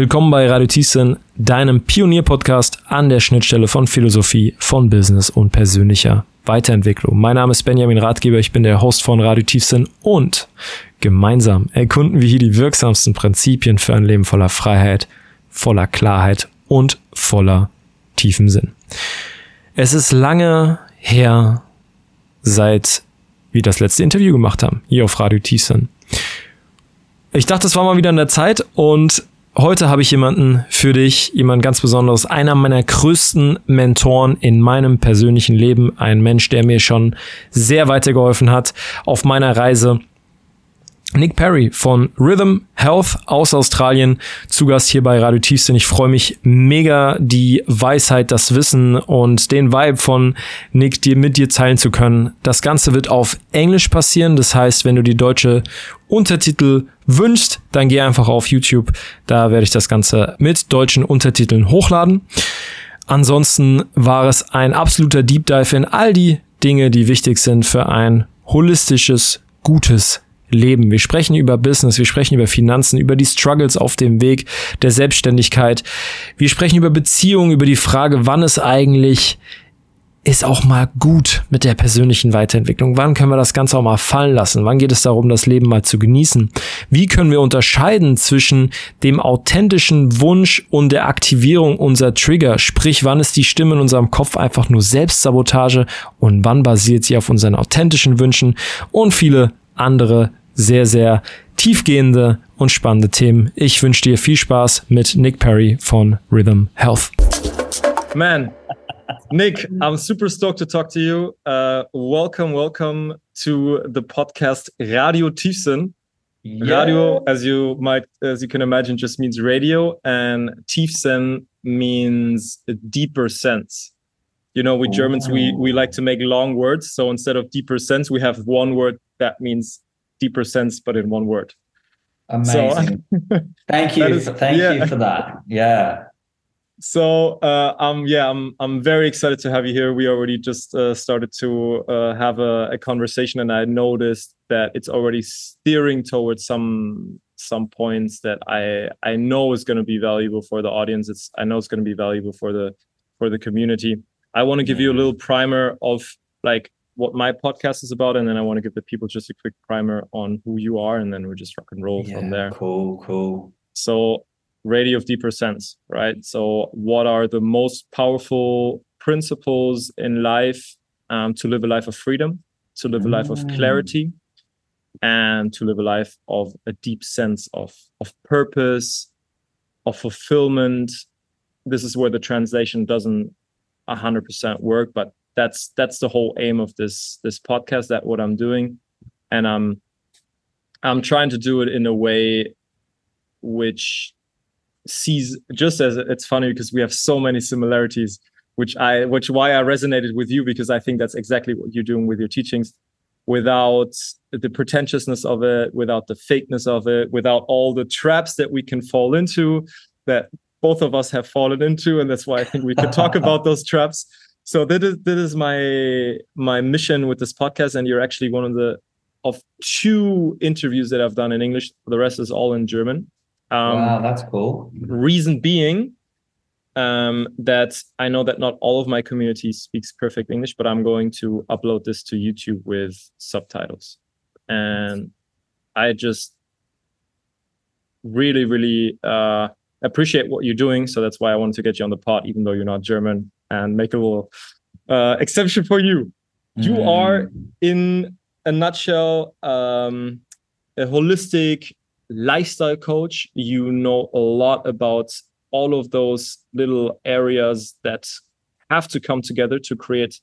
Willkommen bei Radio Thiessen, deinem Pionier-Podcast an der Schnittstelle von Philosophie, von Business und persönlicher Weiterentwicklung. Mein Name ist Benjamin Ratgeber, ich bin der Host von Radio Tiefsinn und gemeinsam erkunden wir hier die wirksamsten Prinzipien für ein Leben voller Freiheit, voller Klarheit und voller tiefem Sinn. Es ist lange her, seit wir das letzte Interview gemacht haben, hier auf Radio Tiefsinn. Ich dachte, es war mal wieder in der Zeit und Heute habe ich jemanden für dich, jemand ganz Besonderes, einer meiner größten Mentoren in meinem persönlichen Leben, ein Mensch, der mir schon sehr weitergeholfen hat auf meiner Reise Nick Perry von Rhythm Health aus Australien zu Gast hier bei Radio Tiefsinn. Ich freue mich mega, die Weisheit, das Wissen und den Vibe von Nick dir mit dir teilen zu können. Das Ganze wird auf Englisch passieren. Das heißt, wenn du die deutsche Untertitel wünschst, dann geh einfach auf YouTube. Da werde ich das Ganze mit deutschen Untertiteln hochladen. Ansonsten war es ein absoluter Deep Dive in all die Dinge, die wichtig sind für ein holistisches, gutes leben. Wir sprechen über Business, wir sprechen über Finanzen, über die Struggles auf dem Weg der Selbstständigkeit. Wir sprechen über Beziehungen, über die Frage, wann es eigentlich ist auch mal gut mit der persönlichen Weiterentwicklung. Wann können wir das Ganze auch mal fallen lassen? Wann geht es darum, das Leben mal zu genießen? Wie können wir unterscheiden zwischen dem authentischen Wunsch und der Aktivierung unserer Trigger? Sprich, wann ist die Stimme in unserem Kopf einfach nur Selbstsabotage und wann basiert sie auf unseren authentischen Wünschen? Und viele andere sehr, sehr tiefgehende und spannende Themen. Ich wünsche dir viel Spaß mit Nick Perry von Rhythm Health. Man, Nick, I'm super stoked to talk to you. Uh, welcome, welcome to the podcast Radio Tiefsinn. Yeah. Radio, as you might, as you can imagine, just means radio, and Tiefsinn means a deeper sense. You know, we oh. Germans, we we like to make long words. So instead of deeper sense, we have one word that means deeper sense, but in one word. Amazing. So, thank you. Is, thank yeah. you for that. Yeah. So uh, um yeah I'm I'm very excited to have you here. We already just uh, started to uh, have a, a, conversation, and I noticed that it's already steering towards some some points that I I know is going to be valuable for the audience. It's I know it's going to be valuable for the for the community. I want to give you a little primer of like what my podcast is about, and then I want to give the people just a quick primer on who you are, and then we just rock and roll yeah, from there. Cool, cool. So, radio of deeper sense, right? So, what are the most powerful principles in life um, to live a life of freedom, to live a life of mm. clarity, and to live a life of a deep sense of of purpose, of fulfillment. This is where the translation doesn't 100% work, but that's that's the whole aim of this this podcast that what i'm doing. And i'm i'm trying to do it in a way which sees just as it's funny because we have so many similarities which i which why i resonated with you because i think that's exactly what you're doing with your teachings without the pretentiousness of it without the fakeness of it without all the traps that we can fall into that both of us have fallen into and that's why i think we could talk about those traps so that is that is my my mission with this podcast and you're actually one of the of two interviews that i've done in english. The rest is all in german. Um, wow that's cool. reason being um, that i know that not all of my community speaks perfect english but i'm going to upload this to youtube with subtitles. And i just really really uh, appreciate what you're doing. So that's why i wanted to get you on the pod even though you're not german and make a little uh, exception for you. You mm. are, in a nutshell, um, a holistic lifestyle coach. You know a lot about all of those little areas that have to come together to create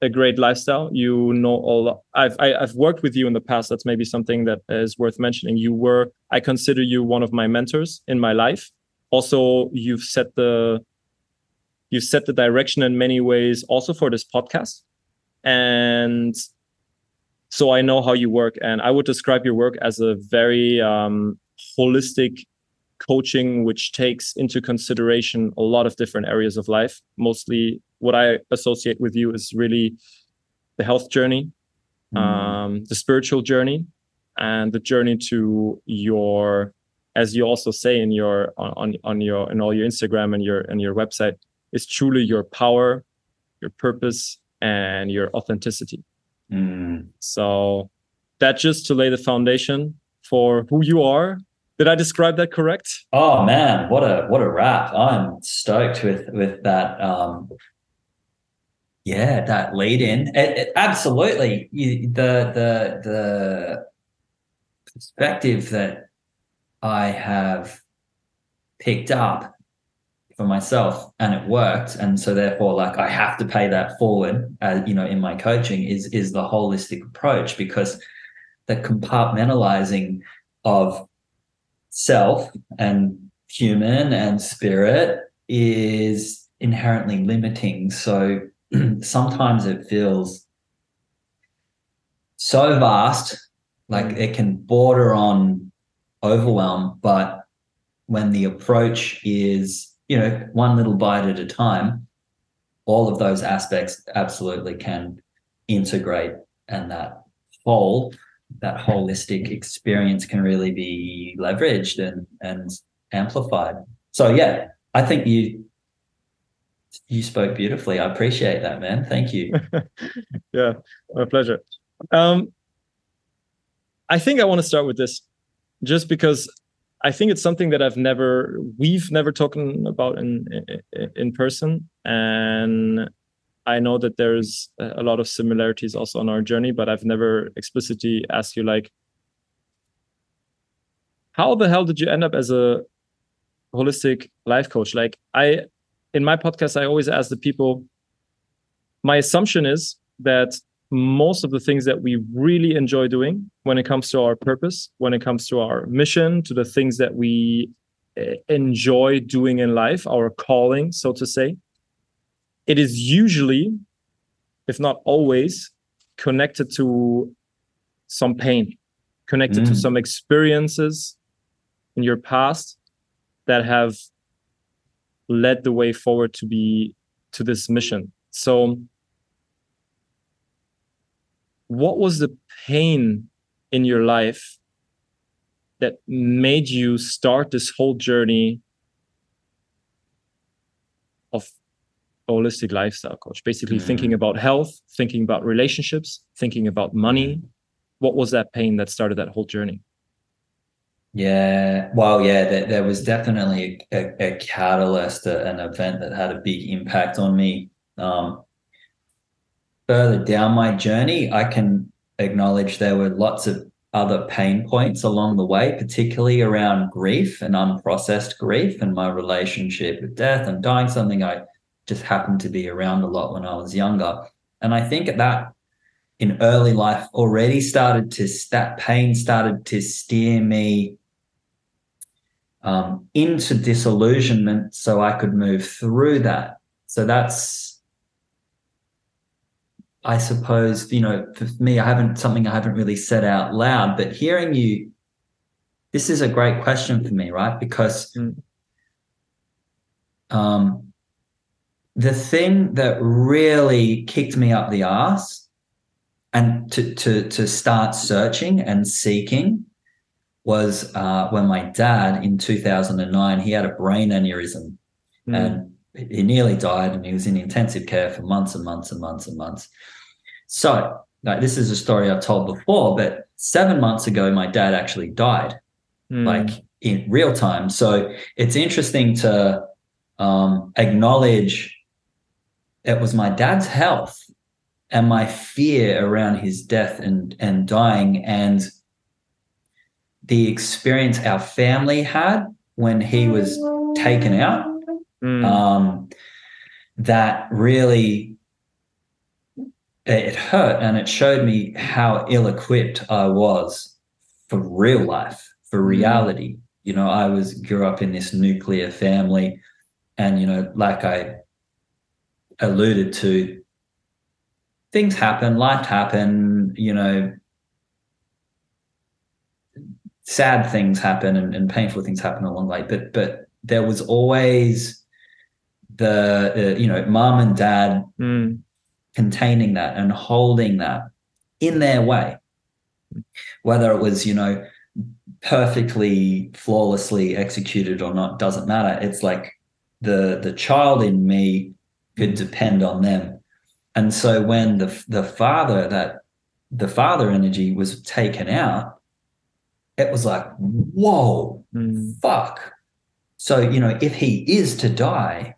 a great lifestyle. You know all. I've I, have i have worked with you in the past. That's maybe something that is worth mentioning. You were. I consider you one of my mentors in my life. Also, you've set the you set the direction in many ways also for this podcast and so i know how you work and i would describe your work as a very um, holistic coaching which takes into consideration a lot of different areas of life mostly what i associate with you is really the health journey mm. um, the spiritual journey and the journey to your as you also say in your on on your in all your Instagram and your and your website, is truly your power, your purpose, and your authenticity. Mm. So that just to lay the foundation for who you are. Did I describe that correct? Oh man, what a what a wrap! I'm stoked with with that. Um, yeah, that lead in. It, it, absolutely, you, the the the perspective that I have picked up for myself and it worked. And so therefore like i have to pay that forward uh, you know in my coaching is is the holistic approach because the compartmentalizing of self and human and spirit is inherently limiting. So sometimes it feels so vast like it can border on overwhelm but when the approach is you know, one little bite at a time, all of those aspects absolutely can integrate and that whole, that holistic experience can really be leveraged and, and amplified. So yeah, I think you you spoke beautifully. I appreciate that, man. Thank you. yeah, my pleasure. Um, I think I want to start with this just because I think it's something that I've never, we've never talked about in, in, person, and I know that there's a lot of similarities also on our journey, but I've never explicitly asked you like, how the hell did you end up as a holistic life coach? Like I, in my podcast, I always ask the people. My assumption is that most of the things that we really enjoy doing when it comes to our purpose, when it comes to our mission, to the things that we eh, enjoy doing in life, our calling, so to say, it is usually, if not always, connected to some pain, connected mm. to some experiences in your past that have led the way forward to be to this mission. So what was the pain in your life that made you start this whole journey of holistic lifestyle coach? Basically mm-hmm. thinking about health thinking about relationships thinking about money. What was that pain that started that whole journey? Yeah. Well yeah there, there was definitely a, a, catalyst an event that had a big impact on me. Um, further down my journey, I can acknowledge there were lots of other pain points along the way, particularly around grief and unprocessed grief and my relationship with death and dying, something I just happened to be around a lot when I was younger. And I think that in early life already started to, that pain started to steer me um, into disillusionment so I could move through that. So that's I suppose, you know, for me, I haven't something I haven't really said out loud, but hearing you, this is a great question for me, right? Because mm. um, the thing that really kicked me up the ass and to to to start searching and seeking was uh, when my dad in 2009 he had a brain aneurysm mm. and he nearly died and he was in intensive care for months and months and months and months. So, like, this is a story I've told before, but seven months ago, my dad actually died, mm. like in real time. So, it's interesting to um, acknowledge it was my dad's health and my fear around his death and, and dying and the experience our family had when he was taken out mm. um, that really it hurt and it showed me how ill-equipped I was for real life, for mm. reality. You know, I was grew up in this nuclear family, and you know, like I alluded to, things happen, life happen. You know, sad things happen and, and painful things happen along the way. But but there was always the uh, you know mom and dad mm. containing that and holding that in their way whether it was you know perfectly flawlessly executed or not doesn't matter it's like the the child in me could depend on them and so when the the father that the father energy was taken out it was like whoa Mm. fuck so you know if he is to die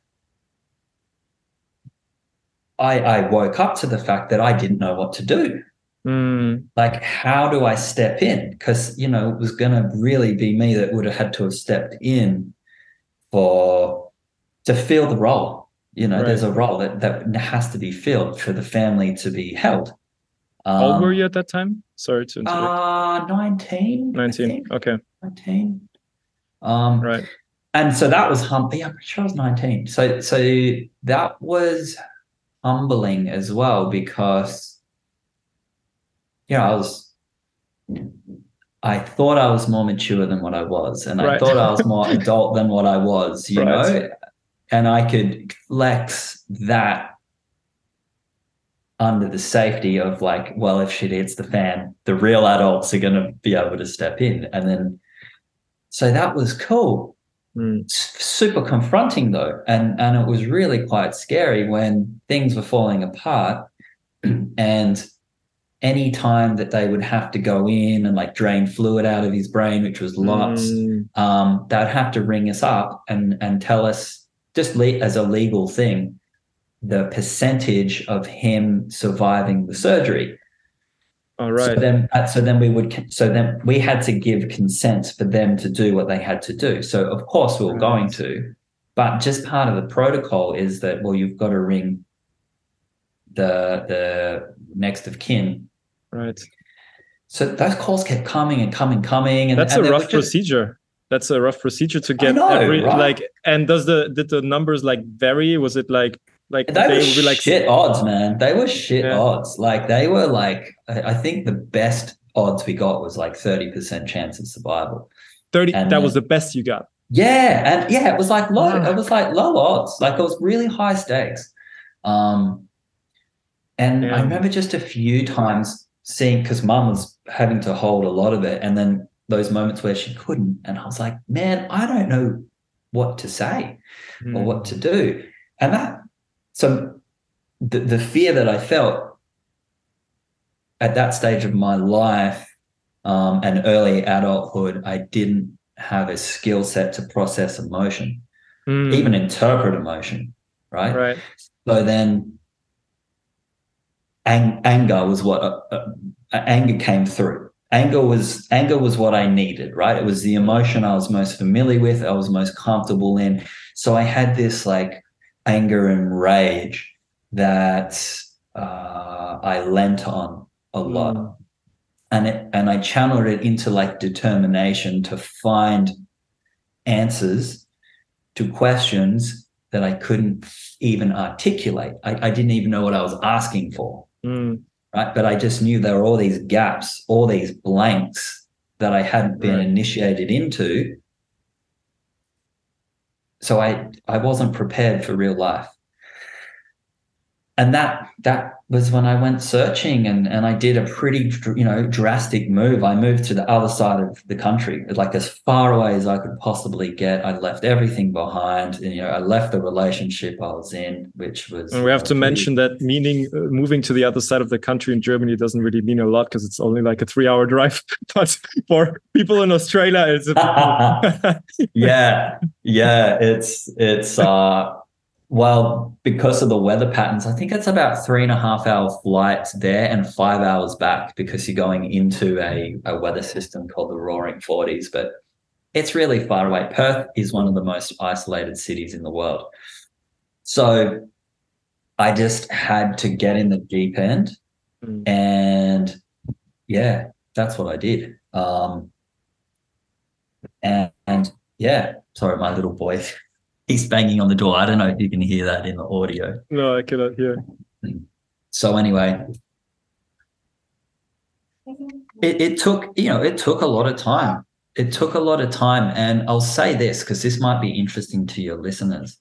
i i woke up to the fact that i didn't know what to do Mm. like how do i step in because you know it was going to really be me that would have had to have stepped in for to fill the role you know Right. there's a role that that has to be filled for the family to be held um, How old were you at that time? Sorry to interrupt. uh 19 19. Okay. 19 um Right. and so that was hum yeah i'm sure i was 19 so so that was humbling as well because you know i was i thought i was more mature than what i was and i thought i was more adult than what i was you Right. know? And i could flex that under the safety of like well if shit hits the fan the real adults are going to be able to step in and then so that was cool Mm. super confronting though and and it was really quite scary when things were falling apart and any time that they would have to go in and like drain fluid out of his brain which was lots Mm. um they'd have to ring us up and and tell us just le- as a legal thing the percentage of him surviving the surgery All so then, uh, so then we would, so then we had to give consent for them to do what they had to do. So of course we were Right. going to, but just part of the protocol is that well, you've got to ring the the next of kin. Right. So those calls kept coming and coming, coming, and That's and a rough just- procedure. That's a rough procedure to get know, every right? like. And does the did the numbers like vary? Was it like like They were like shit odds, man. They were shit Yeah. odds. Like they were like, I think the best odds we got was like thirty percent chance of survival. thirty? and That was the best you got. Yeah, and yeah, it was like low. Wow. It was like low odds. Like it was really high stakes. Um, and I remember just a few times seeing because mum was having to hold a lot of it, and then those moments where she couldn't, and I was like, man, I don't know what to say or Mm. what to do, and that so the the fear that I felt at that stage of my life um, and early adulthood, I didn't have a skill set to process emotion, Mm. even interpret emotion, right? right. So then, ang- anger was what uh, uh, anger came through. Anger was anger was what I needed, right? It was the emotion I was most familiar with, I was most comfortable in. So I had this like anger and rage that uh, I lent on a lot Mm. and it, and I channeled it into like determination to find answers to questions that I couldn't even articulate. I, I didn't even know what I was asking for, Mm. right? But I just knew there were all these gaps, all these blanks that I hadn't been Right. initiated into. So I I wasn't prepared for real life. And that that was when I went searching and, and I did a pretty you know drastic move. I moved to the other side of the country, like as far away as I could possibly get. I left everything behind. And, you know, I left the relationship I was in, which was. And we have uh, to pretty- mention that meaning uh, moving to the other side of the country in Germany doesn't really mean a lot because it's only like a three-hour drive. but for people in Australia, it's a yeah, yeah. It's it's uh well because of the weather patterns. I think it's about three and a half hour flight there and five hours back because you're going into a, a weather system called the Roaring Forties. But it's really far away. Perth is one of the most isolated cities in the world. So I just had to get in the deep end Mm. and yeah, that's what I did. Um, and, and yeah, sorry, my little boy, he's banging on the door. I don't know if you can hear that in the audio. no, I cannot hear. So anyway, it, it took, you know, it took a lot of time. It took a lot of time. And I'll say this because this might be interesting to your listeners.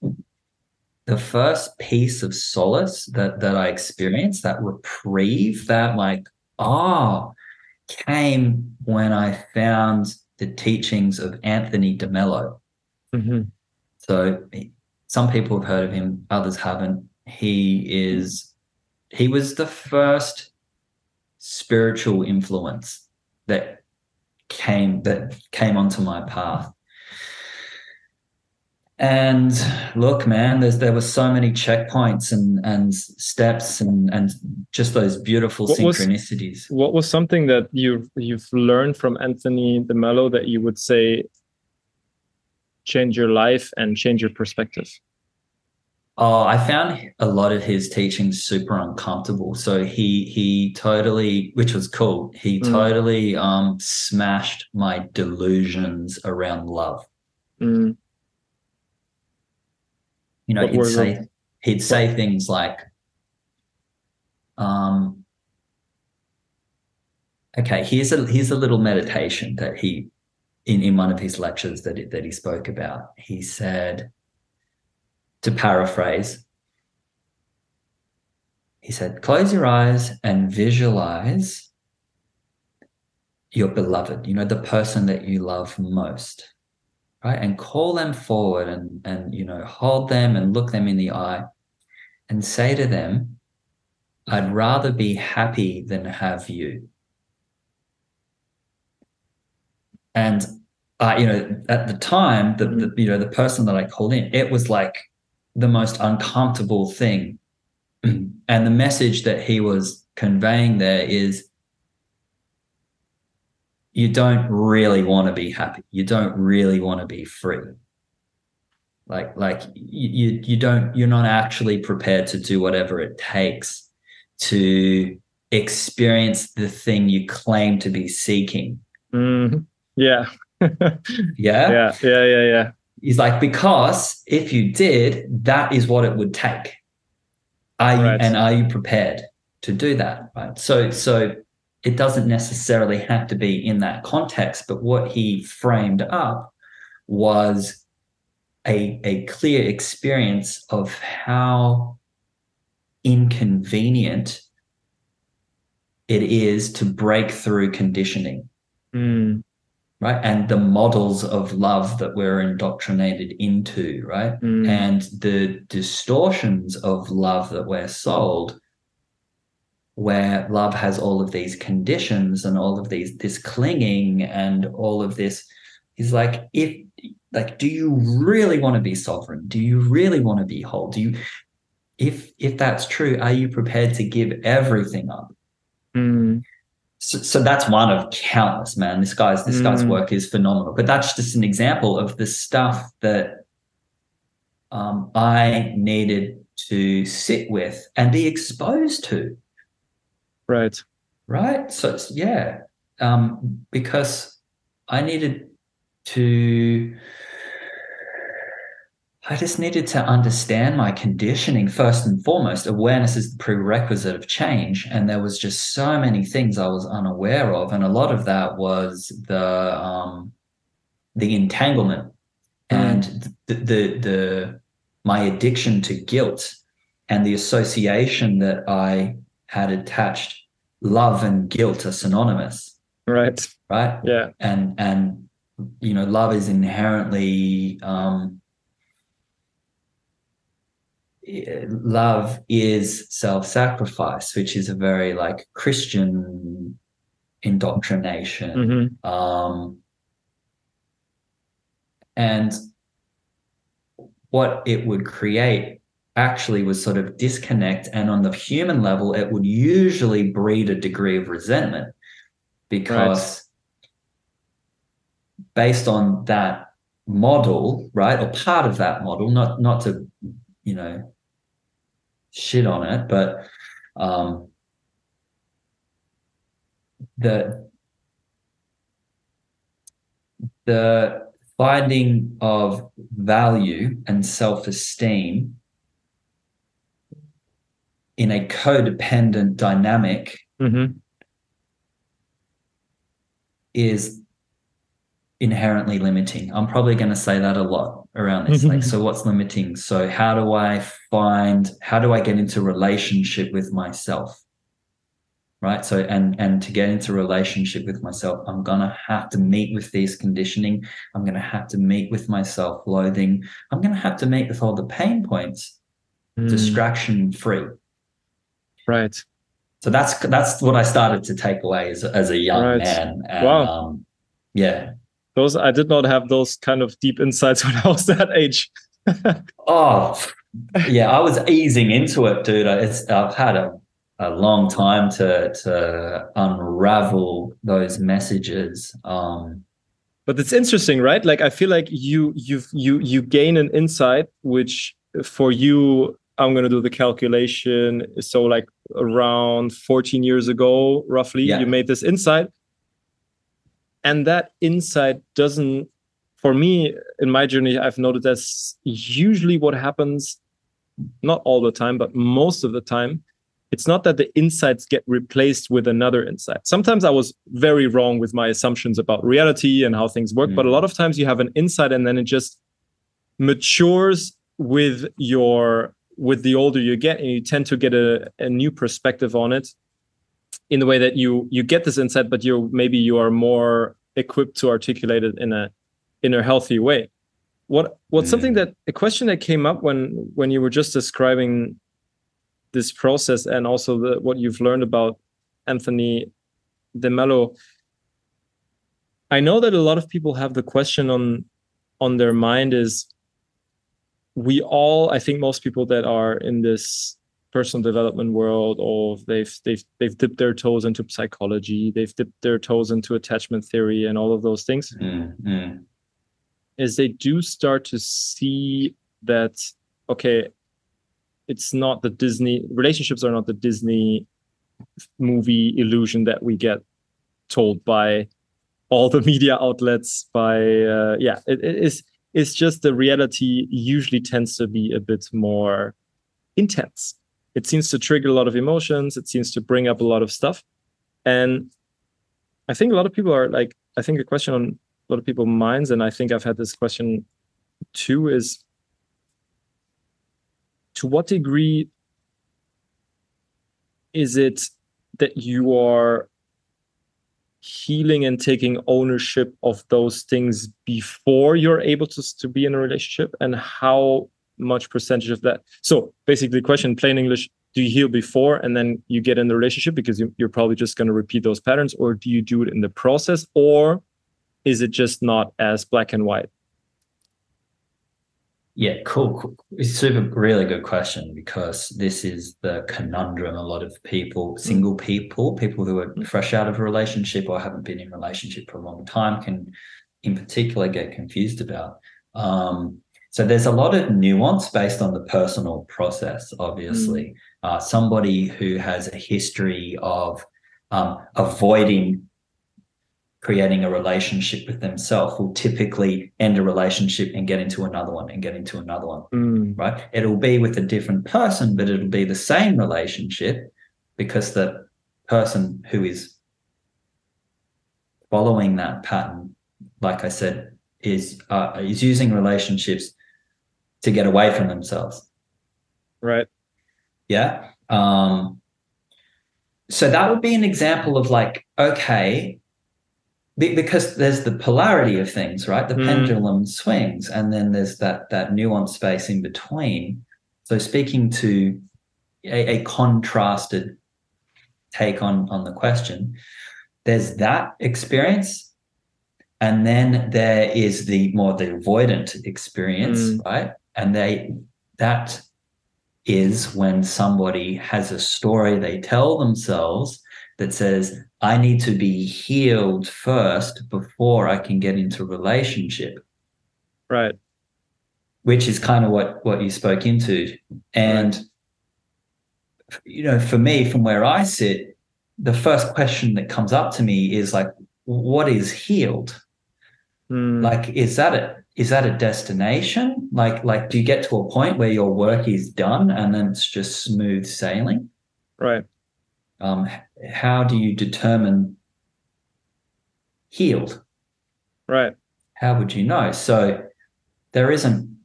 The first piece of solace that that I experienced, that reprieve, that like, oh, came when I found the teachings of Anthony DeMello. Mhm. So some people have heard of him, others haven't. He is he was the first spiritual influence that came that came onto my path. And look, man, there's there were so many checkpoints and and steps and and just those beautiful What was- synchronicities. What was something that you you've learned from Anthony DeMello that you would say change your life and change your perspective? Oh, I found a lot of his teachings super uncomfortable. So he he totally, which was cool. He Mm. totally um smashed my delusions around love. Mm, You know, What he'd say he'd say things like, um, okay, here's a here's a little meditation that he in, in one of his lectures that that he spoke about. He said, to paraphrase, he said, close your eyes and visualize your beloved, you know, the person that you love most right and call them forward and and you know hold them and look them in the eye and say to them i'd rather be happy than have you and uh, you know at the time the, the you know the person that i called in it was like the most uncomfortable thing and the message that he was conveying there is you don't really want to be happy. You don't really want to be free. Like, like you, you, you don't, you're not actually prepared to do whatever it takes to experience the thing you claim to be seeking. mhm. Yeah. Yeah. yeah. Yeah. Yeah. Yeah. He's like, because if you did, that is what it would take. Are you, Right. and are you prepared to do that? Right. So, so it doesn't necessarily have to be in that context, but what he framed up was a, a clear experience of how inconvenient it is to break through conditioning Mm, right? And the models of love that we're indoctrinated into right? Mm, and the distortions of love that we're sold where love has all of these conditions and all of these this clinging and all of this is like if like do you really want to be sovereign? Do you really want to be whole? Do you if if that's true are you prepared to give everything up? Mm, so, so that's one of countless man. This guy's this guy's Mm. work is phenomenal. But that's just an example of the stuff that um, i needed to sit with and be exposed to. Right. right? So it's, yeah. Um, because i needed to i just needed to understand my conditioning first and foremost awareness is the prerequisite of change and there was just so many things i was unaware of and a lot of that was the um, the entanglement and the, the the my addiction to guilt and the association that i had attached love and guilt are synonymous Right. right Yeah. and and you know love is inherently um love is self-sacrifice which is a very like christian indoctrination. Hmm um and what it would create actually was sort of disconnect and on the human level it would usually breed a degree of resentment because based on that model right or part of that model not not to you know shit on it but um the the finding of value and self-esteem in a codependent dynamic hmm is inherently limiting. I'm probably going to say that a lot around this. like, so what's limiting? So, how do I find, how do I get into relationship with myself? right so and and to get into relationship with myself i'm gonna have to meet with these conditioning i'm gonna have to meet with my self-loathing i'm gonna have to meet with all the pain points mm. distraction free right so that's that's what i started to take away as, as a young right. man and, wow um, yeah those i did not have those kind of deep insights when i was that age oh yeah i was easing into it dude it's, i've had a a long time to to unravel those messages. Um, but it's interesting, right? Like I feel like you you you you gain an insight which for you I'm going to do the calculation. So, like around 14 years ago, roughly, yeah. you made this insight. And that insight doesn't, for me, in my journey, I've noted that's usually what happens, not all the time, but most of the time, it's not that the insights get replaced with another insight. Sometimes I was very wrong with my assumptions about reality and how things work, mm. but a lot of times you have an insight and then it just matures with your with the older you get and you tend to get a, a new perspective on it in the way that you you get this insight but you maybe you are more equipped to articulate it in a in a healthy way what what's mm. something that a question that came up when when you were just describing this process and also the, what you've learned about Anthony DeMello. I know that a lot of people have the question on on their mind is we all I think most people that are in this personal development world or they've they've they've dipped their toes into psychology, they've dipped their toes into attachment theory and all of those things. Mm-hmm. Is they do start to see that okay, it's not the Disney relationships are not the Disney movie illusion that we get told by all the media outlets by uh, yeah it, it is it's just the reality usually tends to be a bit more intense it seems to trigger a lot of emotions. It seems to bring up a lot of stuff. And i think a lot of people are like i think a question on a lot of people's minds and i think i've had this question too is to what degree is it that you are healing and taking ownership of those things before you're able to, to be in a relationship? And how much percentage of that so basically the question plain english do you heal before and then you get in the relationship because you, you're probably just going to repeat those patterns or do you do it in the process or is it just not as black and white yeah, cool, cool. It's super, really good question because this is the conundrum. A lot of people, single people, people who are fresh out of a relationship or haven't been in relationship for a long time, can, in particular, get confused about. Um, so there's a lot of nuance based on the personal process. Obviously, mm. uh, somebody who has a history of um, avoiding creating a relationship with themselves will typically end a relationship and get into another one and get into another one mm. right it'll be with a different person but it'll be the same relationship because the person who is following that pattern like i said is uh, is using relationships to get away from themselves. Right. Yeah. Um so that would be an example of like okay because there's the polarity of things right? The mm. pendulum swings and then there's that that nuance space in between. So speaking to a, a contrasted take on on the question there's that experience and then there is the more the avoidant experience mm. right and they that is when somebody has a story they tell themselves that says I need to be healed first before I can get into relationship. Right. Which is kind of what what you spoke into. And right. you know, for me, from where I sit, the first question that comes up to me is like, what is healed? Mm. Like, is that it? Is that a destination? Like, like, do you get to a point where your work is done and then it's just smooth sailing? Right um, how do you determine healed? Right. How would you know? So there isn't,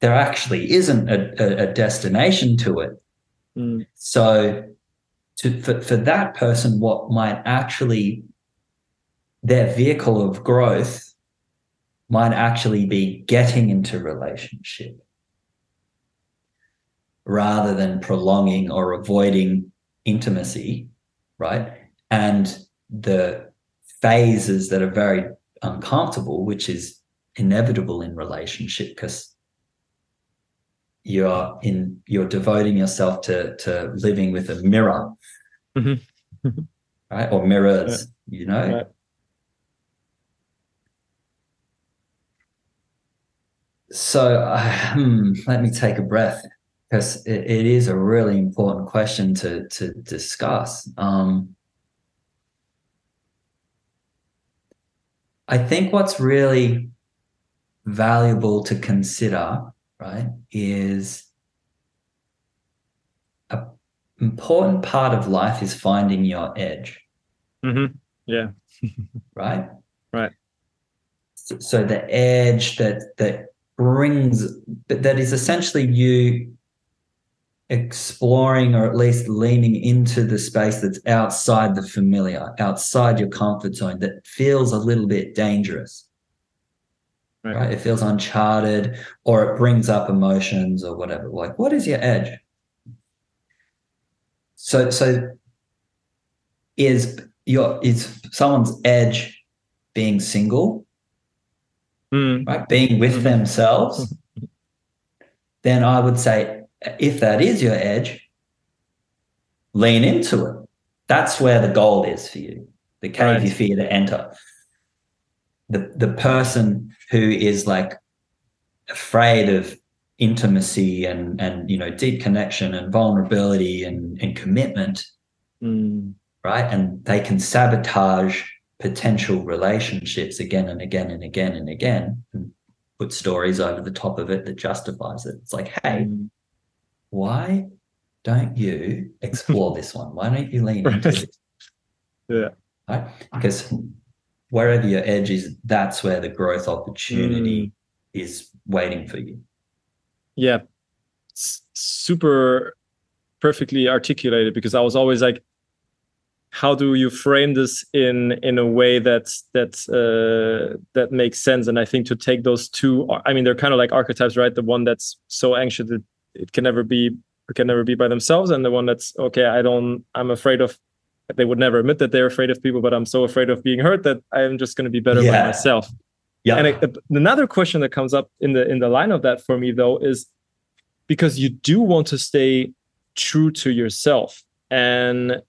there actually isn't a, a, a destination to it. Mm. So to for, for that person, what might actually their vehicle of growth might actually be getting into relationship rather than prolonging or avoiding intimacy, right? And the phases that are very uncomfortable, which is inevitable in relationship because you're in you're devoting yourself to to living with a mirror mm-hmm. right or mirrors yeah. you know right. So uh, hmm, let me take a breath because it, it is a really important question to to discuss um, i think what's really valuable to consider, right, is a important part of life is finding your edge. Mm-hmm. Yeah. right. Right. So, so the edge that that brings but that is essentially you exploring or at least leaning into the space that's outside the familiar, outside your comfort zone, that feels a little bit dangerous right. right? It feels uncharted or it brings up emotions or whatever. Like, what is your edge? So, so is your is someone's edge being single, mm. right? Being with mm-hmm. themselves. then I would say, if that is your edge, lean into it. That's where the gold is for you. The cave right. you fear to enter. The the person who is like afraid of intimacy and and you know deep connection and vulnerability and, and commitment mm. right and they can sabotage potential relationships again and again and again and again and put stories over the top of it that justifies it it's like hey mm. why don't you explore this one why don't you lean into this yeah right because wherever your edge is, that's where the growth opportunity mm. is waiting for you. Yeah. S- super perfectly articulated because I was always like, how do you frame this in in a way that that uh, that makes sense? And I think to take those two, I mean, they're kind of like archetypes, right? The one that's so anxious that it can never be it can never be by themselves, and the one that's okay, I don't, I'm afraid of they would never admit that they're afraid of people, but I'm so afraid of being hurt that I'm just going to be better yeah. by myself. Yeah. And it, another question that comes up in the in the line of that for me though is because you do want to stay true to yourself, and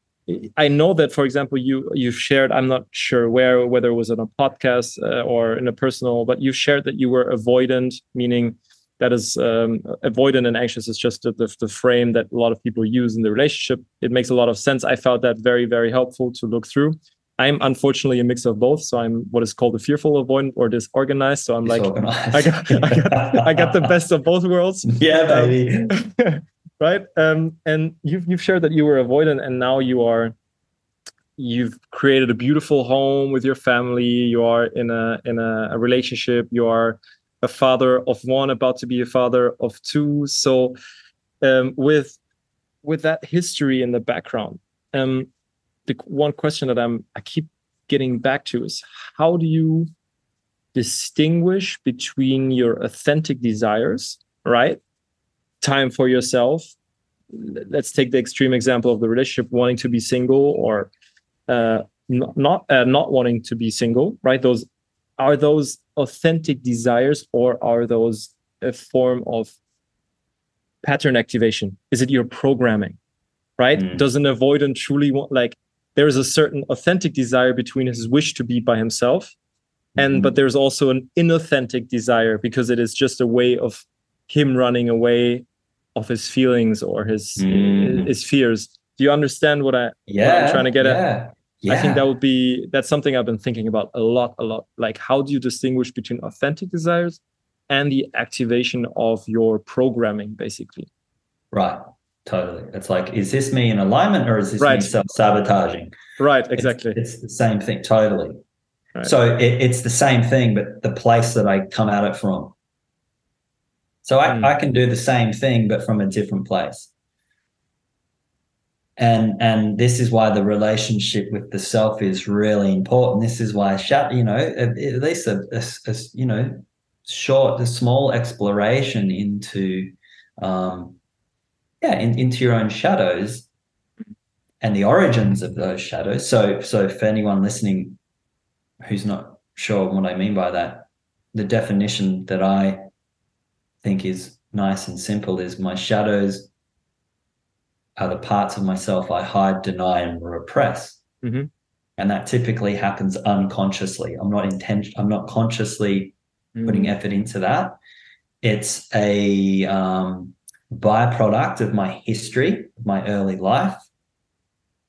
I know that, for example, you you've shared. I'm not sure where, whether it was on a podcast uh, or in a personal, but you shared that you were avoidant, meaning that is um, avoidant and anxious is just the, the, frame that a lot of people use in the relationship. It makes a lot of sense. I found that very, very helpful to look through. I'm unfortunately a mix of both. So I'm what is called a fearful avoidant or disorganized. So I'm like, I got, I, got, I got the best of both worlds. Yeah, baby. right. Um, and you've, you've shared that you were avoidant and now you are, you've created a beautiful home with your family. You are in a, in a, a relationship. You are a father of one, about to be a father of two. So um, with with that history in the background, um, the one question that I'm I keep getting back to is how do you distinguish between your authentic desires, right? Time for yourself. Let's take the extreme example of the relationship wanting to be single or uh, not not, uh, not wanting to be single, right? Those are those authentic desires or are those a form of pattern activation is it your programming right mm. does an avoidant truly want like there's a certain authentic desire between his wish to be by himself and mm-hmm. but there's also an inauthentic desire because it is just a way of him running away of his feelings or his mm. his fears do you understand what i yeah what i'm trying to get yeah. at yeah. I think that would be that's something I've been thinking about a lot, a lot. Like how do you distinguish between authentic desires and the activation of your programming, basically? Right. Totally. It's like, is this me in alignment or is this right. me self-sabotaging? Right, exactly. It's, it's the same thing, totally. Right. So it, it's the same thing, but the place that I come at it from. So I, mm. I can do the same thing, but from a different place. and and this is why the relationship with the self is really important this is why shut you know at, at least a, a, a, you know short a small exploration into um yeah in, into your own shadows and the origins of those shadows so so for anyone listening who's not sure what i mean by that the definition that i think is nice and simple is my shadows are the parts of myself I hide, deny, and repress. Mm-hmm. And that typically happens unconsciously. I'm not intent. I'm not consciously mm-hmm. putting effort into that. It's a um, byproduct of my history, my early life,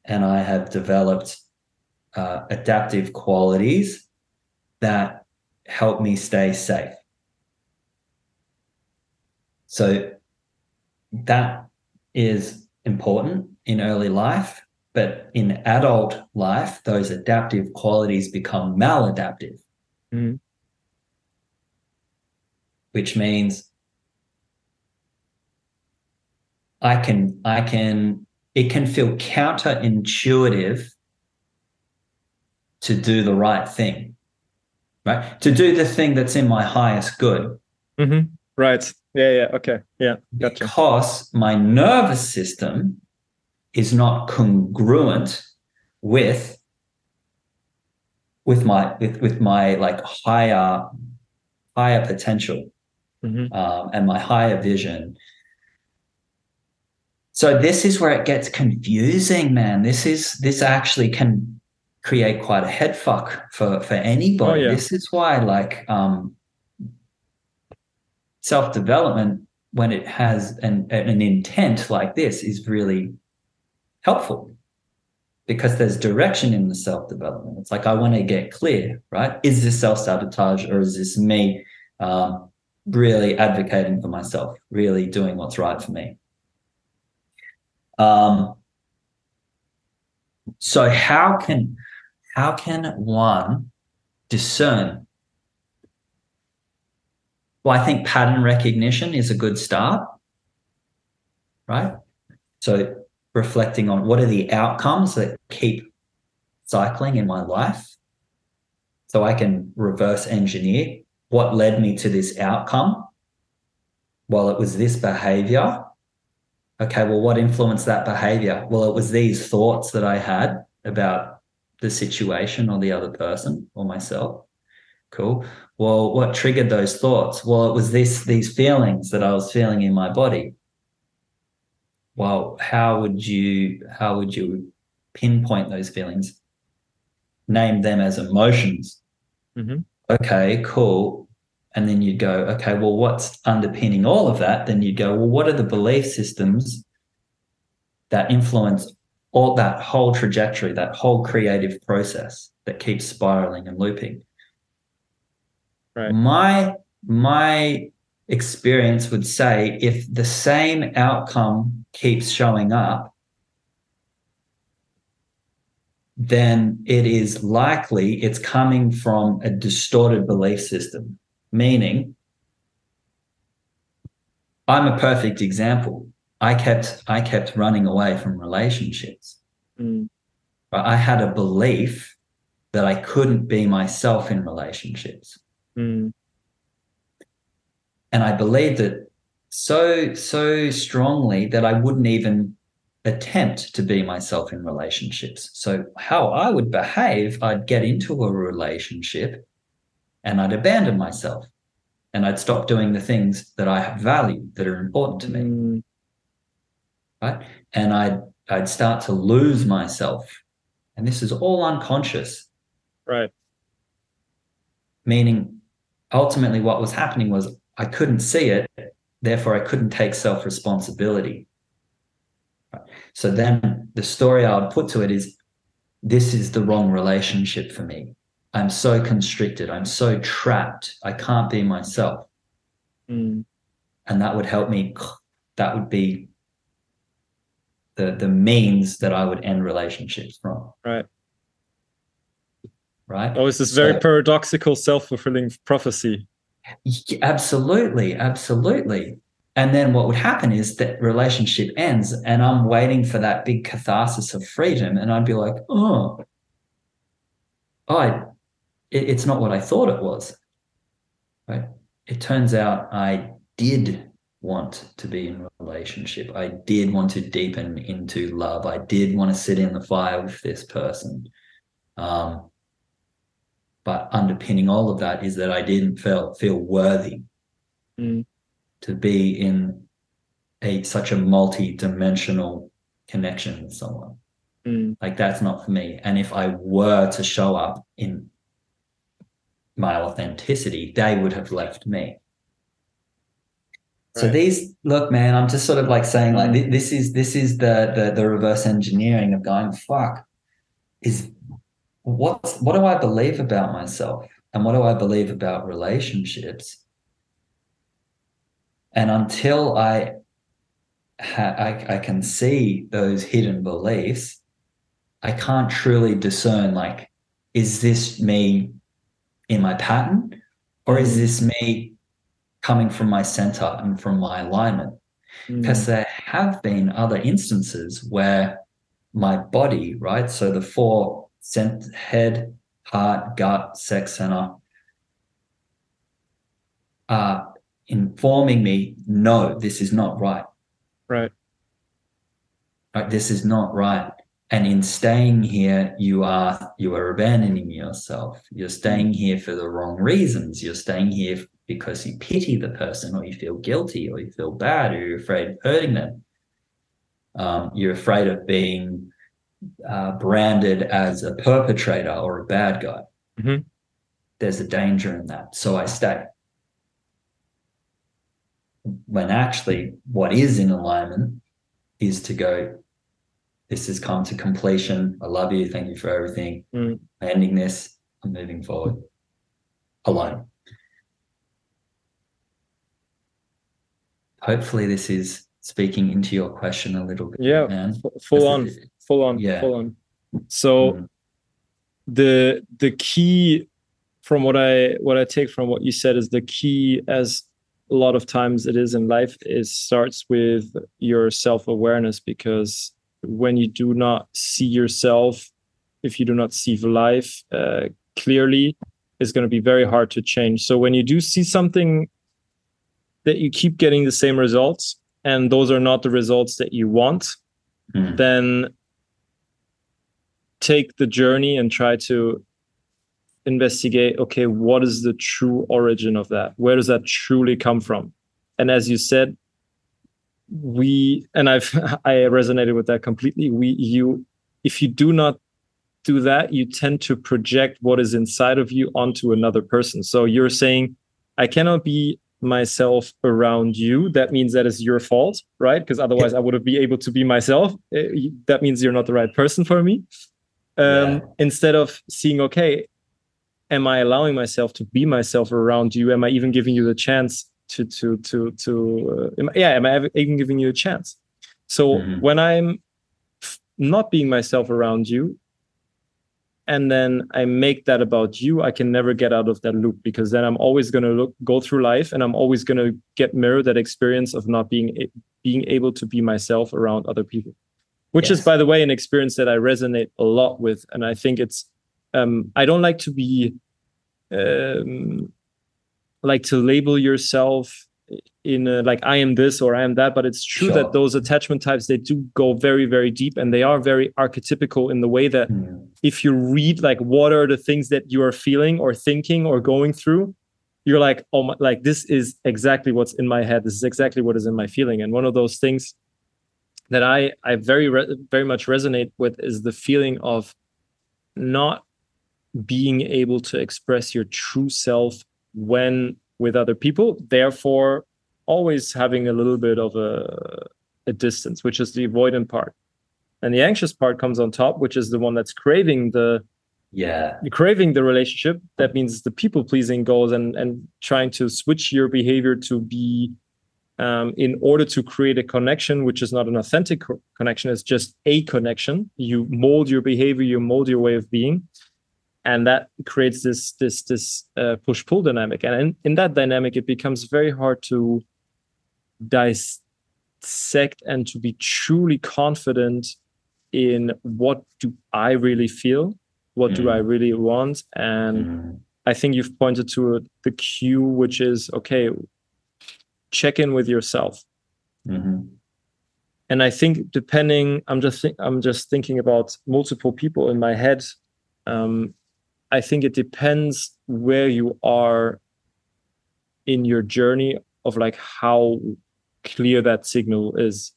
and I have developed uh, adaptive qualities that help me stay safe. So that is important in early life, but in adult life, those adaptive qualities become maladaptive, mm. which means I can, I can, it can feel counterintuitive to do the right thing, right? To do the thing that's in my highest good. Mm-hmm. Right. Yeah, yeah, okay. Yeah, gotcha. Because my nervous system is not congruent with with my with with my like higher higher potential mm-hmm. um, and my higher vision so this is where it gets confusing man this is this actually can create quite a head fuck for for anybody oh, yeah. this is why like um self development when it has an, an intent like this is really helpful because there's direction in the self development. It's like I want to get clear, right? Is this self sabotage or is this me um, really advocating for myself, really doing what's right for me? Um, so how can how can one discern well, I think pattern recognition is a good start, right? So reflecting on what are the outcomes that keep cycling in my life so I can reverse engineer what led me to this outcome. Well, it was this behavior. Okay, well, what influenced that behavior? Well, it was these thoughts that I had about the situation or the other person or myself. Cool. Well, what triggered those thoughts? Well, it was this these feelings that I was feeling in my body. Well, how would you how would you pinpoint those feelings? Name them as emotions. Mm-hmm. Okay, cool. And then you'd go, okay, well, what's underpinning all of that? Then you'd go, well, what are the belief systems that influence all that whole trajectory, that whole creative process that keeps spiraling and looping? Right. My my experience would say if the same outcome keeps showing up, then it is likely it's coming from a distorted belief system. Meaning, I'm a perfect example. I kept I kept running away from relationships. Mm. But I had a belief that I couldn't be myself in relationships. Mm. And I believed it so, so strongly that I wouldn't even attempt to be myself in relationships. So, how I would behave, I'd get into a relationship and I'd abandon myself and I'd stop doing the things that I value that are important to me. Mm. Right. And I'd, I'd start to lose myself. And this is all unconscious. Right. Meaning ultimately what was happening was I couldn't see it, therefore I couldn't take self responsibility. So then the story I would put to it is this is the wrong relationship for me. I'm so constricted. I'm so trapped. I can't be myself. Mm. And that would help me. That would be the the means that I would end relationships from. Right right? Oh, it's this very so, paradoxical self fulfilling prophecy. Absolutely, absolutely. And then what would happen is that relationship ends, and I'm waiting for that big catharsis of freedom. And I'd be like, oh, oh I, it, it's not what I thought it was. Right. It turns out I did want to be in relationship. I did want to deepen into love. I did want to sit in the fire with this person. Um, but underpinning all of that is that I didn't feel feel worthy mm. to be in a such a multi-dimensional connection with someone. Mm. Like that's not for me. And if I were to show up in my authenticity, they would have left me. So these look, man, I'm just sort of like saying like this is this is the the the reverse engineering of going fuck is what what do I believe about myself and what do I believe about relationships? And until I ha- I, I can see those hidden beliefs, I can't truly discern like is this me in my pattern or is this me coming from my center and from my alignment. Mm. Because there have been other instances where my body, right? So the four cent- head, heart, gut, sex center are informing me, no, this is not right. Right. Right. This is not right. And in staying here, you are you are abandoning yourself. You're staying here for the wrong reasons. You're staying here because you pity the person or you feel guilty or you feel bad or you're afraid of hurting them. Um, you're afraid of being uh, branded as a perpetrator or a bad guy. Mm-hmm. There's a danger in that. So I stay. When actually, what is in alignment is to go, this has come to completion. I love you. Thank you for everything. Mm. ending this. I'm moving forward alone. hopefully this is speaking into your question a little bit. Yeah, man. full on, full on, yeah. full on. So mm. the the key from what I what I take from what you said is the key as a lot of times it is in life is starts with your self-awareness because when you do not see yourself if you do not see life uh, clearly it's going to be very hard to change so when you do see something that you keep getting the same results and those are not the results that you want, mm. then take the journey and try to investigate okay, what is the true origin of that? Where does that truly come from? And as you said, we and I've I resonated with that completely. We you if you do not do that, you tend to project what is inside of you onto another person. So you're saying, I cannot be myself around you, that means that is your fault, right? Because otherwise. I wouldn't be able to be myself. Eh, that means you're not the right person for me. Um, yeah. Instead of seeing, okay, am I allowing myself to be myself around you? Am I even giving you the chance to to to to? Uh, am, yeah, am I even giving you a chance? So mm-hmm. when I'm not being myself around you, and then I make that about you, I can never get out of that loop because then I'm always going to look go through life and I'm always going to get mirror that experience of not being being able to be myself around other people. Which yes. is by the way an experience that I resonate a lot with and I think it's um I don't like to be um like to label yourself in a, like I am this or I am that, but it's true sure. that those attachment types they do go very very deep and they are very archetypical in the way that mm. if you read like what are the things that you are feeling or thinking or going through, you're like oh my, like this is exactly what's in my head. This is exactly what is in my feeling. And one of those things that I I very re- very much resonate with is the feeling of not being able to express your true self when with other people therefore always having a little bit of a, a distance which is the avoidant part. And the anxious part comes on top which is the one that's craving the yeah. craving the relationship. That means the people pleasing goals and and trying to switch your behavior to be um, in order to create a connection which is not an authentic co- connection it's just a connection you mold your behavior you mold your way of being and that creates this this this uh, push pull dynamic and in, in that dynamic it becomes very hard to dissect and to be truly confident in what do I really feel, what mm. do I really want, and mm. I think you've pointed to the cue, which is okay, check in with yourself. Mm-hmm. And I think depending, I'm just think, I'm just thinking about multiple people in my head. Um, I think it depends where you are in your journey of like how clear that signal is,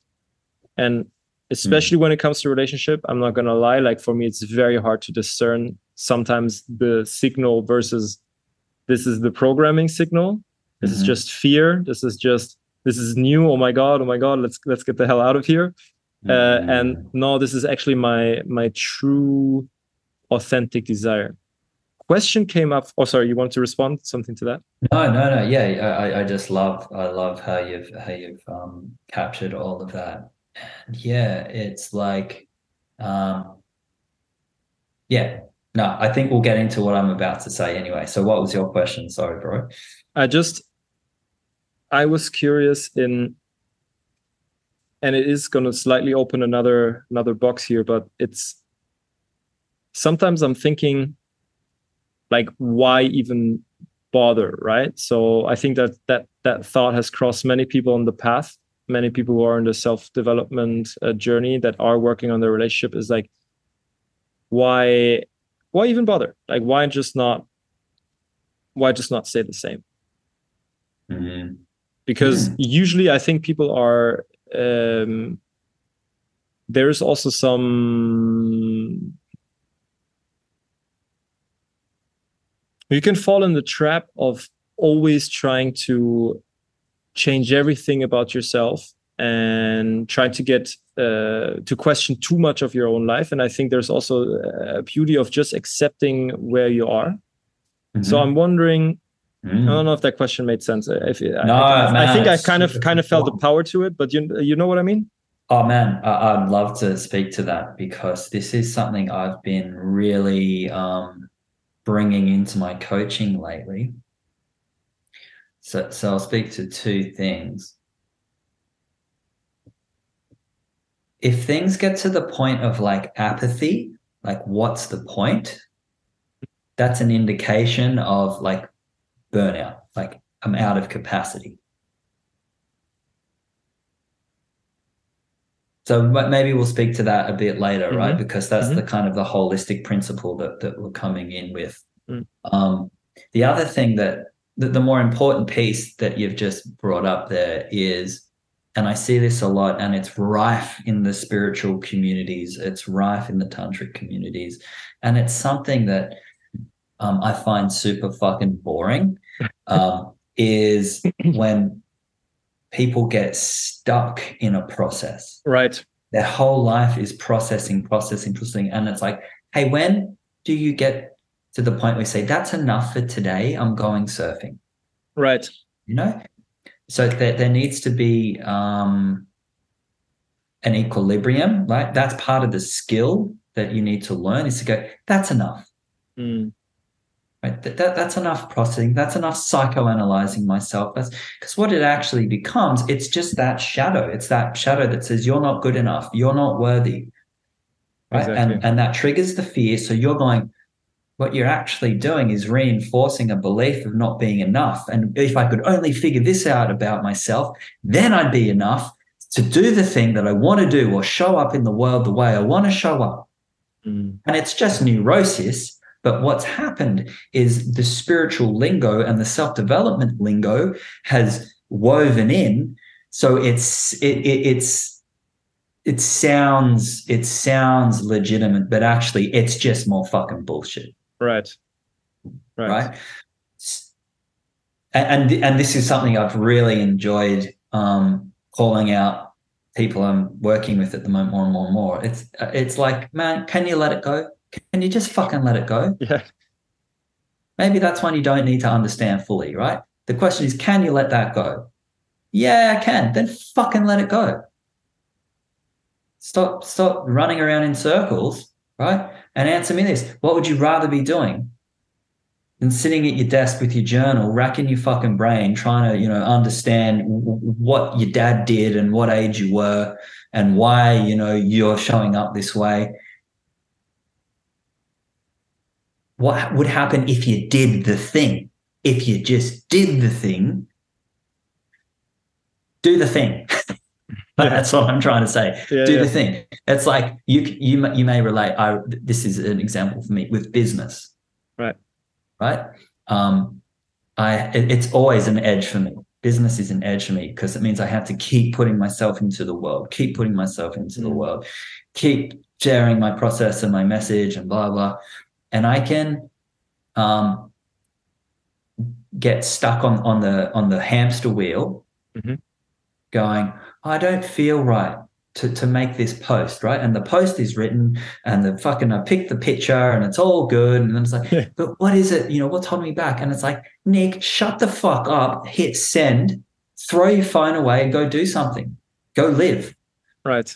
and especially mm. when it comes to relationship. I'm not gonna lie, like for me, it's very hard to discern sometimes the signal versus this is the programming signal this mm-hmm. is just fear this is just this is new oh my god oh my god let's let's get the hell out of here uh, mm-hmm. uh, and no this is actually my my true authentic desire question came up oh sorry you want to respond something to that no no no yeah i i just love i love how you've how you've um captured all of that and yeah it's like um yeah no, I think we'll get into what I'm about to say anyway. So, what was your question? Sorry, bro. I just, I was curious in, and it is going to slightly open another another box here, but it's sometimes I'm thinking, like, why even bother, right? So I think that that that thought has crossed many people on the path. Many people who are in the self development uh, journey that are working on their relationship is like, why why even bother? Like, why just not? Why just not stay the same? Mm-hmm. Because mm-hmm. usually, I think people are. Um, there's also some. You can fall in the trap of always trying to change everything about yourself and trying to get uh, to question too much of your own life. And I think there's also a beauty of just accepting where you are. Mm-hmm. So I'm wondering. Mm. I don't know if that question made sense. If, no, I, man, I think I kind of kind of felt the power to it, but you you know what I mean? Oh man, I, would love to speak to that because this is something I've been really um, bringing into my coaching lately. So, so I'll speak to two things. if things get to the point of like apathy, like what's the point? That's an indication of like burnout, like I'm out of capacity. So maybe we'll speak to that a bit later, mm-hmm. right? Because that's mm-hmm. the kind of the holistic principle that, that we're coming in with. Mm. Um, the other thing that the, the more important piece that you've just brought up there is and I see this a lot, and it's rife in the spiritual communities. It's rife in the tantric communities, and it's something that um, I find super fucking boring. Um, is when people get stuck in a process. Right. Their whole life is processing, processing, processing, and it's like, hey, when do you get to the point where you say that's enough for today? I'm going surfing. Right. You know, so there, there needs to be um, an equilibrium, right? That's part of the skill that you need to learn is to go, that's enough. Mm. Right? That, that, that's enough processing. That's enough psychoanalyzing myself. That's because what it actually becomes, it's just that shadow. It's that shadow that says you're not good enough. You're not worthy. Right. Exactly. And, and that triggers the fear. So you're going, what you're actually doing is reinforcing a belief of not being enough. And if I could only figure this out about myself, then I'd be enough to do the thing that I want to do or show up in the world the way I want to show up. Mm. And it's just neurosis. But what's happened is the spiritual lingo and the self development lingo has woven in. So it's, it, it, it's, it sounds it sounds legitimate, but actually it's just more fucking bullshit. Right. Right. Right. And, and, and this is something I've really enjoyed um, calling out people I'm working with at the moment more and more and more. It's it's like, man, can you let it go? Can you just fucking let it go? Yeah. Maybe that's one you don't need to understand fully, right? The question is, can you let that go? Yeah, I can. Then fucking let it go. Stop stop running around in circles, right? And answer me this what would you rather be doing? than sitting at your desk with your journal, racking your fucking brain, trying to, you know, understand w- what your dad did and what age you were and why, you know, you're showing up this way. What would happen if you did the thing? If you just did the thing, do the thing. That's what I'm trying to say. Yeah, do yeah. the thing. It's like you you you may relate. I this is an example for me with business. Right. Right. Um, I it- it's always an edge for me. Business is an edge for me because it means I have to keep putting myself into the world, keep putting myself into the Mm. world, keep sharing my process and my message and blah blah. And I can um get stuck on on the on the hamster wheel Mhm. going i don't feel right to, to make this post right and the post is written and the fucking i picked the picture and it's all good and then it's like Yeah. but what is it you know what's holding me back and it's like nick shut the fuck up hit send throw your phone away and go do something go live Right.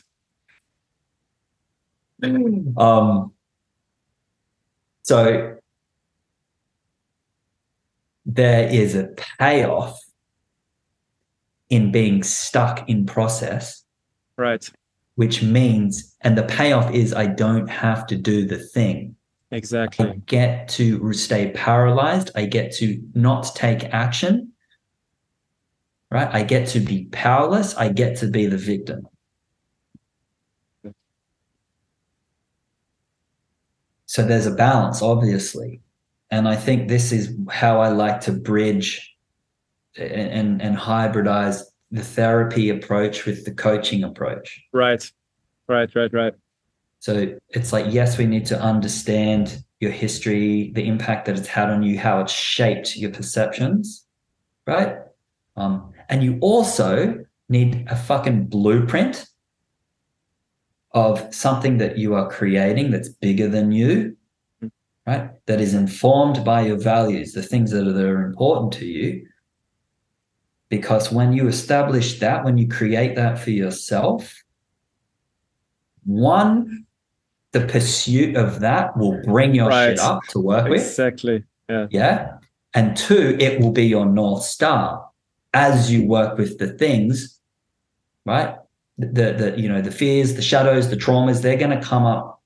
um so there is a payoff in being stuck in process. Right. which means and the payoff is i don't have to do the thing. I Exactly. get to stay paralyzed. I get to not take action. Right? I get to be powerless. I get to be the victim so there's a balance obviously and i think this is how i like to bridge and and, hybridize the therapy approach with the coaching approach Right. Right. Right. Right. so it's like, yes, we need to understand your history, the impact that it's had on you, how it's shaped your perceptions, right? Um, and you also need a fucking blueprint of something that you are creating that's bigger than you, mm. right? That is informed by your values, the things that are, that are important to you. Because when you establish that, when you create that for yourself, one, the pursuit of that will bring your Right. shit up to work with. Exactly. Yeah. Yeah. And two, it will be your North Star as you work with the things, right? The, the, you know, the fears, the shadows, the traumas, they're going to come up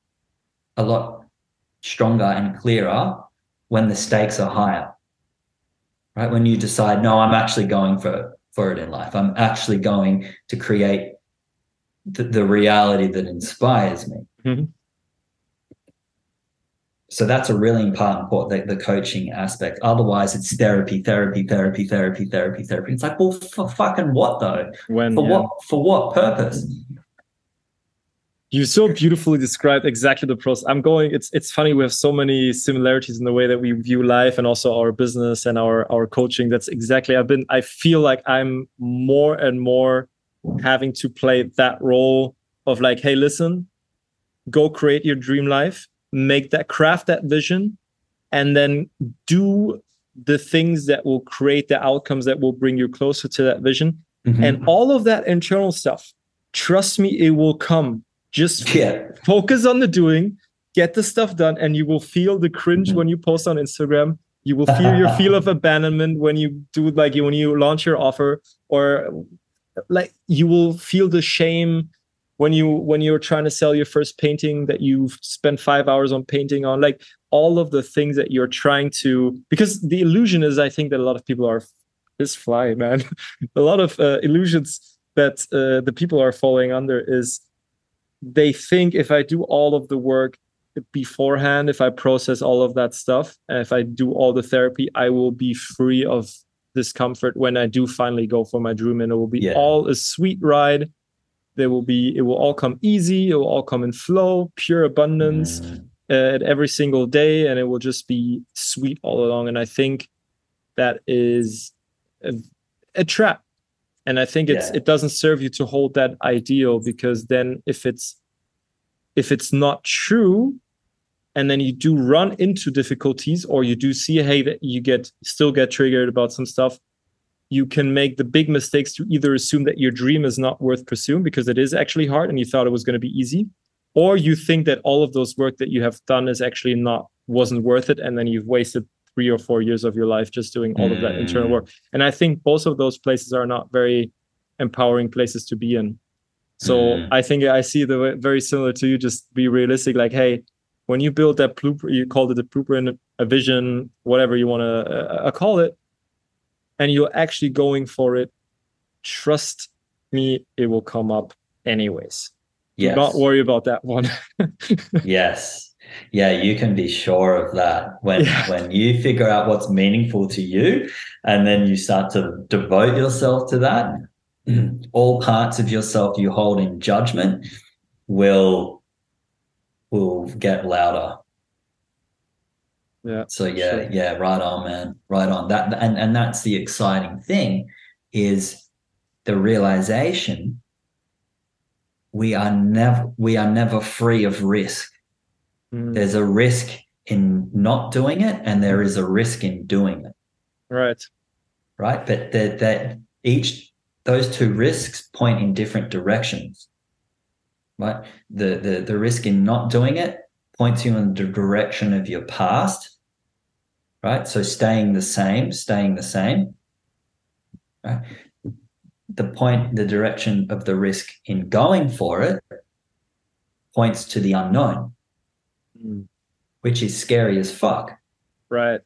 a lot stronger and clearer when the stakes are higher, right? When you decide, no, I'm actually going for, for it in life. I'm actually going to create the, the reality that inspires me. Mhm. So that's a really important part, the, the coaching aspect. Otherwise, it's therapy, therapy, therapy, therapy, therapy, therapy. It's like, well, for fucking what though? When For yeah. what? For what purpose? you so beautifully described exactly the process. I'm going. It's it's funny. We have so many similarities in the way that we view life and also our business and our our coaching. That's exactly. I've been. I feel like I'm more and more having to play that role of like, hey, listen, go create your dream life, make that, craft that vision, and then do the things that will create the outcomes that will bring you closer to that vision. Mhm. And all of that internal stuff, trust me, it will come. Just yeah, focus on the doing, get the stuff done, and you will feel the cringe when you post on Instagram. You will feel your feel of abandonment when you do like when you launch your offer, or like you will feel the shame when you when you're trying to sell your first painting that you've spent five hours on painting on. Like all of the things that you're trying to because the illusion is I think that a lot of people are this fly man. a lot of uh, illusions that uh, the people are falling under is they think if I do all of the work beforehand, if I process all of that stuff, and if I do all the therapy, I will be free of discomfort when I do finally go for my dream, and it will be Yeah. all a sweet ride. There will be, it will all come easy. It will all come in flow, pure abundance Mm. uh, at every single day, and it will just be sweet all along. And I think that is a, a trap. And I think it's Yeah. it doesn't serve you to hold that ideal because then if it's if it's not true, and then you do run into difficulties or you do see hey that you get still get triggered about some stuff you can make the big mistakes to either assume that your dream is not worth pursuing because it is actually hard and you thought it was going to be easy or you think that all of those work that you have done is actually not wasn't worth it and then you've wasted three or four years of your life just doing all mm. of that internal work. And I think both of those places are not very empowering places to be in. So mm. I think I see the very similar to you. Just be realistic. Like, hey, when you build that blueprint, you called it a blueprint, a vision, whatever you want to uh, uh, call it, and you're actually going for it. Trust me, it will come up anyways. Yes. Do not worry about that one. yes. Yeah, you can be sure of that. When yeah. when you figure out what's meaningful to you and then you start to devote yourself to that, all parts of yourself you hold in judgment will will get louder. Yeah. So yeah, sure. yeah, right on, man. Right on. That and and that's the exciting thing is the realization we are never we are never free of risk. Mm. There's a risk in not doing it, and there is a risk in doing it. Right. Right. But that that each those two risks point in different directions. Right. The the the risk in not doing it points you in the direction of your past. Right. So staying the same, staying the same. Right the point, the direction of the risk in going for it points to the unknown, mm. which is scary as fuck. Right.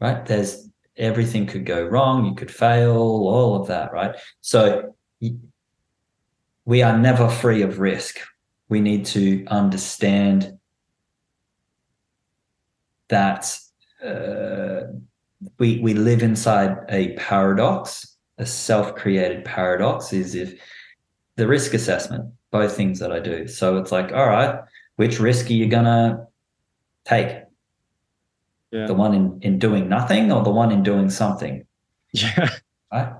Right. There's everything could go wrong. You could fail, all of that. Right. So we are never free of risk. We need to understand that uh, we we live inside a paradox a self-created paradox is if the risk assessment, both things that I do. So it's like, all right, which risk are you gonna take? Yeah. The one in, in doing nothing or the one in doing something? Yeah. Right?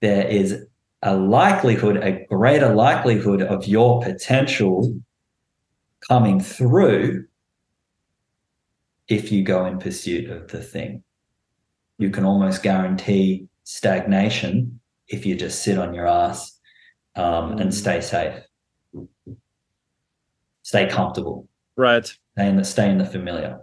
There is a likelihood, a greater likelihood of your potential coming through if you go in pursuit of the thing. You can almost guarantee stagnation if you just sit on your ass um, and mm. stay safe, stay comfortable. Right. Stay in the stay in the familiar.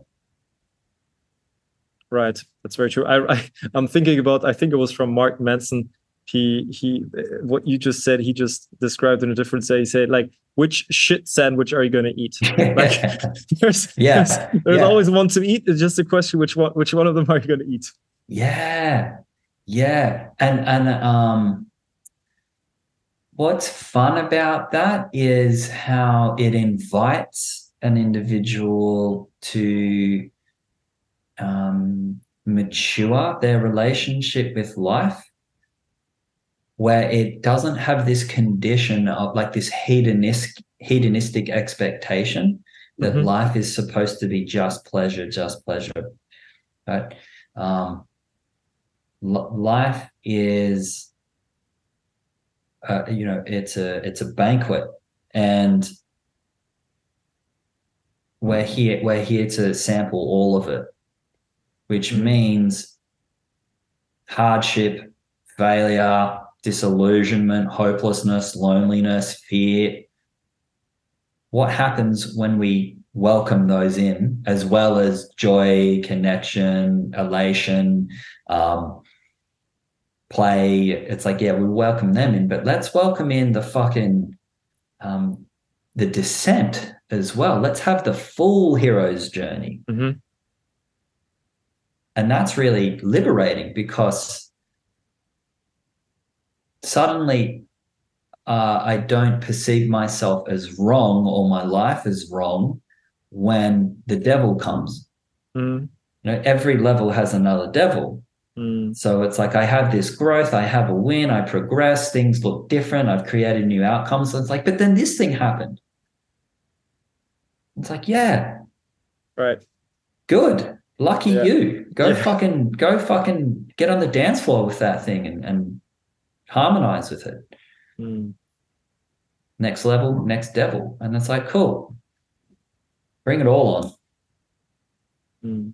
Right. That's very true. I, I I'm thinking about. I think it was from Mark Manson. He he. What you just said. He just described in a different way. He said like, which shit sandwich are you going to eat? Like, there's yeah. there's, there's yeah. always one to eat. It's just a question which one which one of them are you going to eat? Yeah, yeah, and and um, what's fun about that is how it invites an individual to um, mature their relationship with life where it doesn't have this condition of like this hedonistic hedonistic expectation that mm-hmm. life is supposed to be just pleasure just pleasure right um, life is uh, you know it's a it's a banquet and we're here we're here to sample all of it which mm-hmm. means hardship failure disillusionment hopelessness loneliness fear what happens when we welcome those in as well as joy connection elation um, play. It's like, yeah, we welcome them in, but let's welcome in the fucking um, the descent as well. Let's have the full hero's journey. Mm-hmm. And that's really liberating because suddenly uh, I don't perceive myself as wrong or my life as wrong when the devil comes. Mm. You know, every level has another devil. Mm. So it's like I have this growth, I have a win, I progress, things look different, I've created new outcomes. So it's like, but then this thing happened. It's like, yeah. Right. Good. Lucky yeah. you. Go yeah. fucking go fucking get on the dance floor with that thing and, and harmonize with it. Mm. Next level, next devil. And it's like, cool. Bring it all on. Mm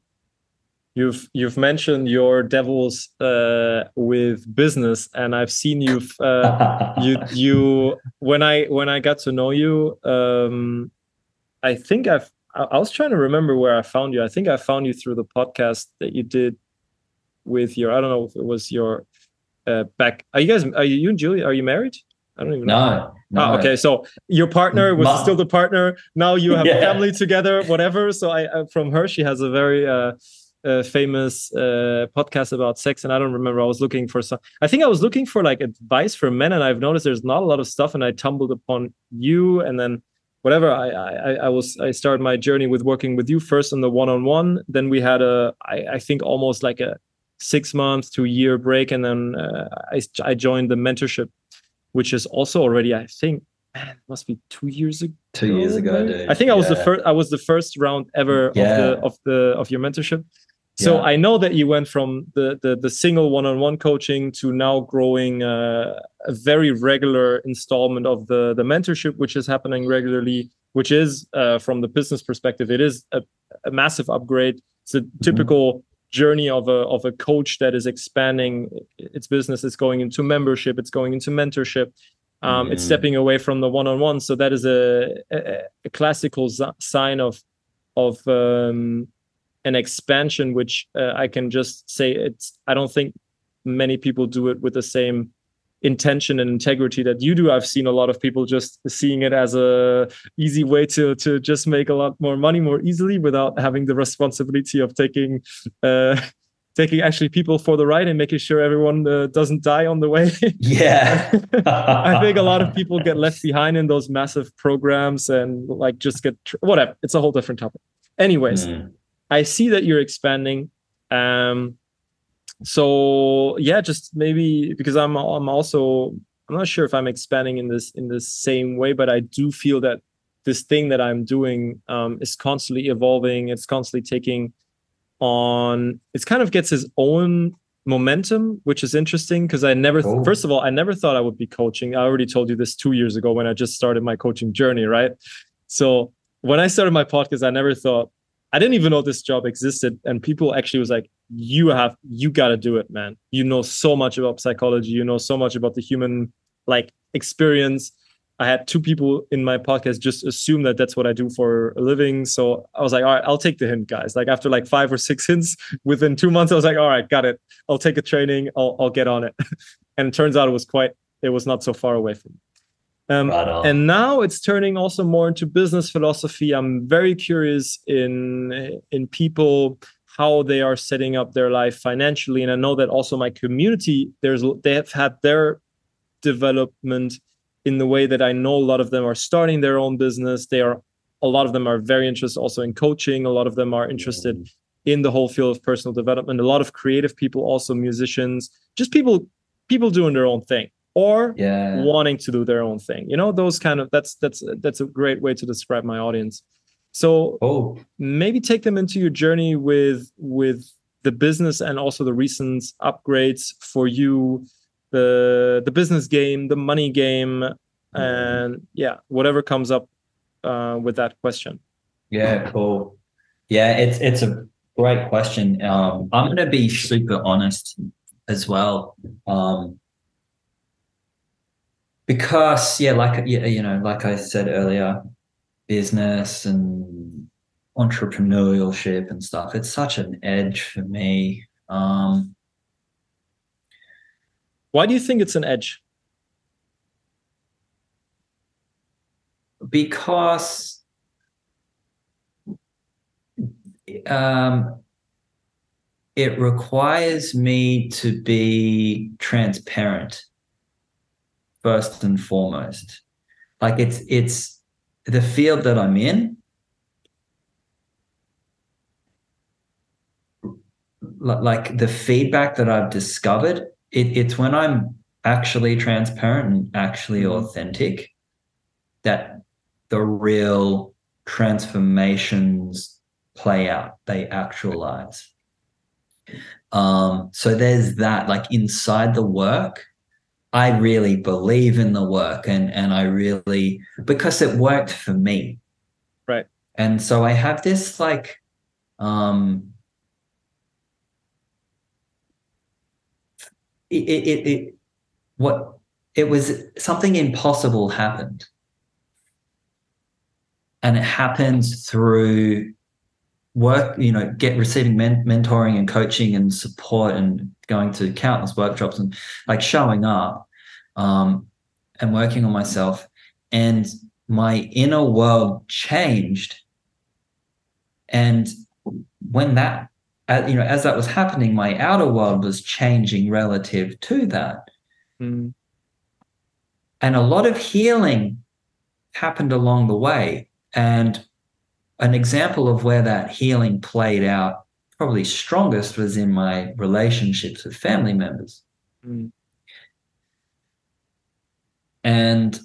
you've you've mentioned your devils uh, with business and i've seen you've uh, you you when i when i got to know you um, i think i've I, I was trying to remember where I found you. I think I found you through the podcast that you did with your. I don't know if it was your uh, back. Are you guys? Are you, you and Julie? Are you married? I don't even no, know. No. Oh, okay. So your partner was still the partner. Now you have Yeah. a family together, whatever. So I, uh, from her, she has a very uh, uh, famous uh, podcast about sex, and I don't remember. I was looking for some. I think I was looking for like advice for men, and I've noticed there's not a lot of stuff, and I tumbled upon you, and then whatever. I I, I was I started my journey with working with you first on the one-on-one. Then we had a I, I think almost like a six months to a year break, and then uh, I I joined the mentorship which is also already I think man, must be two years ago. Two years ago, dude. I think I was the first. I was the first round ever Yeah. of the of the of your mentorship. So Yeah. I know that you went from the the, the single one on one coaching to now growing uh, a very regular installment of the the mentorship, which is happening regularly. Which is uh, from the business perspective, it is a, a massive upgrade. It's a typical journey of a of a coach that is expanding its business it's going into membership it's going into mentorship um, it's Mhm. stepping away from the one-on-one so that is a, a, a classical z- sign of of um, an expansion which uh, i can just say it's i don't think many people do it with the same intention and integrity that you do i've seen a lot of people just seeing it as a easy way to to just make a lot more money more easily without having the responsibility of taking uh taking actually people for the ride and making sure everyone uh, doesn't die on the way Yeah. I think a lot of people get left behind in those massive programs and like just get tr- whatever. It's a whole different topic. Anyways, Mm. I see that you're expanding. Um, so yeah, just maybe because I'm I'm also I'm not sure if I'm expanding in this in the same way, but I do feel that this thing that I'm doing um, is constantly evolving. It's constantly taking on. It kind of gets its own momentum, which is interesting because I never. Cool. First of all, I never thought I would be coaching. I already told you this two years ago when I just started my coaching journey, right? So when I started my podcast, I never thought I didn't even know this job existed. And people actually was like, you have, you got to do it, man. You know so much about psychology. You know so much about the human like experience. I had two people in my podcast just assume that that's what I do for a living. So I was like, all right, I'll take the hint, guys. Like after like five or six hints within two months, I was like, all right, got it. I'll take a training. I'll, I'll get on it. and it turns out it was quite, it was not so far away from me. Um, Right and now it's turning also more into business philosophy. I'm very curious in in people how they are setting up their life financially, and I know that also my community there's they have had their development in the way that I know a lot of them are starting their own business. They are a lot of them are very interested also in coaching. A lot of them are interested mm-hmm. in the whole field of personal development. A lot of creative people, also musicians, just people people doing their own thing or Yeah. wanting to do their own thing you know those kind of that's that's that's a great way to describe my audience so Oh, maybe take them into your journey with with the business and also the recent upgrades for you the the business game the money game and yeah whatever comes up uh, with that question yeah, cool. Yeah, it's it's a great question. Um, I'm gonna be super honest as well. Um, because yeah, like yeah, you know, like I said earlier, business and entrepreneurship and stuff, it's such an edge for me. Um, why do you think it's an edge? Because um, it requires me to be transparent first and foremost. Like it's it's the field that i'm in like the feedback that i've discovered it, it's when i'm actually transparent and actually Mhm. authentic that the real transformations play out they actualize um so there's that like inside the work i really believe in the work and and i really because it worked for me Right. and so i have this like um it it, it, it what it was something impossible happened and it happens through work you know get receiving men- mentoring and coaching and support and going to countless workshops and like showing up um, and working on myself. And my inner world changed. And when that uh, you know as that was happening my outer world was changing relative to that. Mm. and a lot of healing happened along the way. And an example of where that healing played out probably strongest was in my relationships with family members mm. and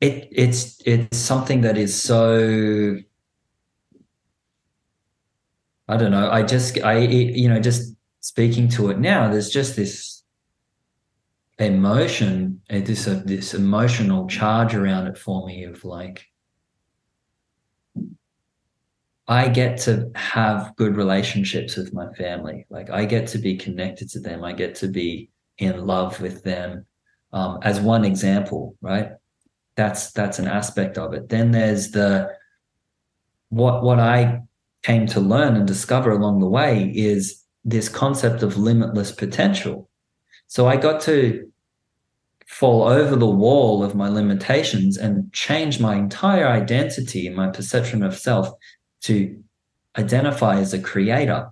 it it's it's something that is so I don't know. I just I you know just speaking to it now. There's just this emotion, eh, this uh, this emotional charge around it for me of like I get to have good relationships with my family. Like I get to be connected to them. I get to be in love with them. Um, as one example, right? that's that's an aspect of it then there's the what what i came to learn and discover along the way is this concept of limitless potential so i got to fall over the wall of my limitations and change my entire identity and my perception of self to identify as a creator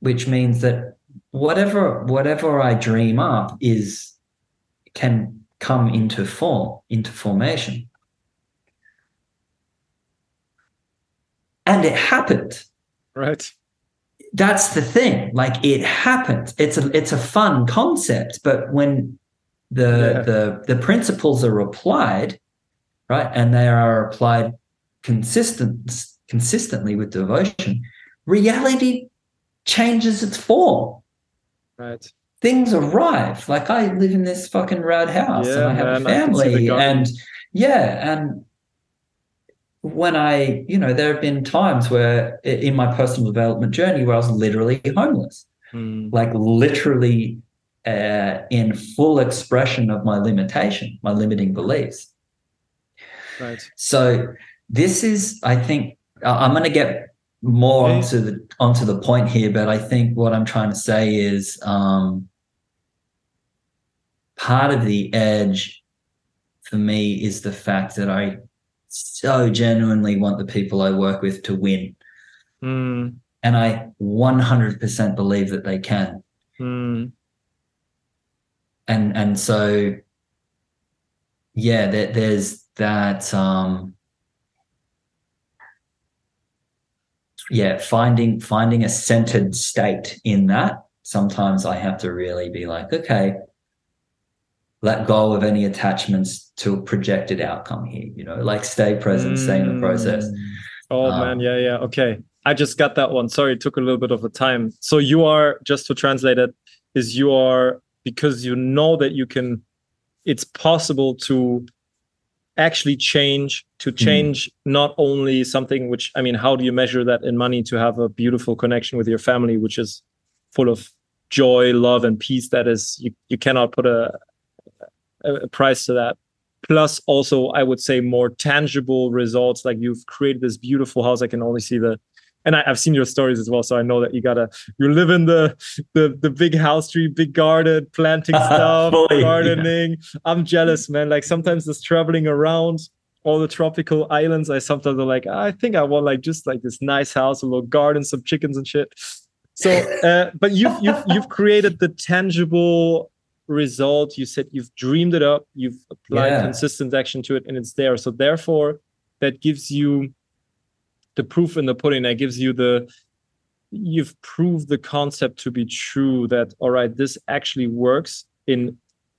which means that whatever whatever i dream up is can come into form, into formation. And it happened. Right. That's the thing. Like it happened. It's a it's a fun concept, but when the yeah. the the principles are applied, right, and they are applied consistent consistently with devotion, reality changes its form. Right things arrive. Like I live in this fucking rad house yeah, and I have man, a family and yeah, and when I, you know, there have been times where in my personal development journey where I was literally homeless, mm. like literally uh, in full expression of my limitation, my limiting beliefs. Right. So this is, I think, I'm going to get more okay. onto the onto the point here, but I think what I'm trying to say is um, part of the edge for me is the fact that I so genuinely want the people I work with to win. Mm. And I 100% believe that they can. Mm. And and so yeah, there, there's that um yeah finding finding a centered state in that sometimes i have to really be like okay let go of any attachments to a projected outcome here you know like stay present mm. stay in the process mm. oh um, man yeah yeah okay i just got that one sorry it took a little bit of a time so you are just to translate it is you are because you know that you can it's possible to actually change to hmm. change mm. not only something which i mean how do you measure that in money to have a beautiful connection with your family which is full of joy love and peace that is you, you cannot put a, a price to that plus also i would say more tangible results like you've created this beautiful house i can only see the and I, have seen your stories as well, so I know that you gotta you live in the the the big house tree, big garden, planting stuff, Boy, gardening. Yeah. I'm jealous, man. Like sometimes just traveling around all the tropical islands, I sometimes are like, I think I want like just like this nice house, a little garden, some chickens and shit. So, uh, but you've you've you've created the tangible result. You said you've dreamed it up, you've applied yeah. consistent action to it, and it's there. So therefore, that gives you the proof in the pudding that gives you the you've proved the concept to be true that all right this actually works in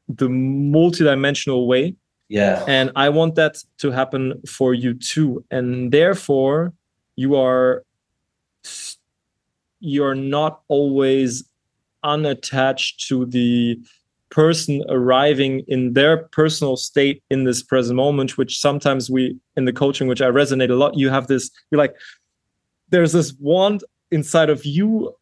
the multidimensional way yeah and i want that to happen for you too and therefore you are you're not always unattached to the person arriving in their personal state in this present moment which sometimes we in the coaching which i resonate a lot you have this you're like there's this want inside of you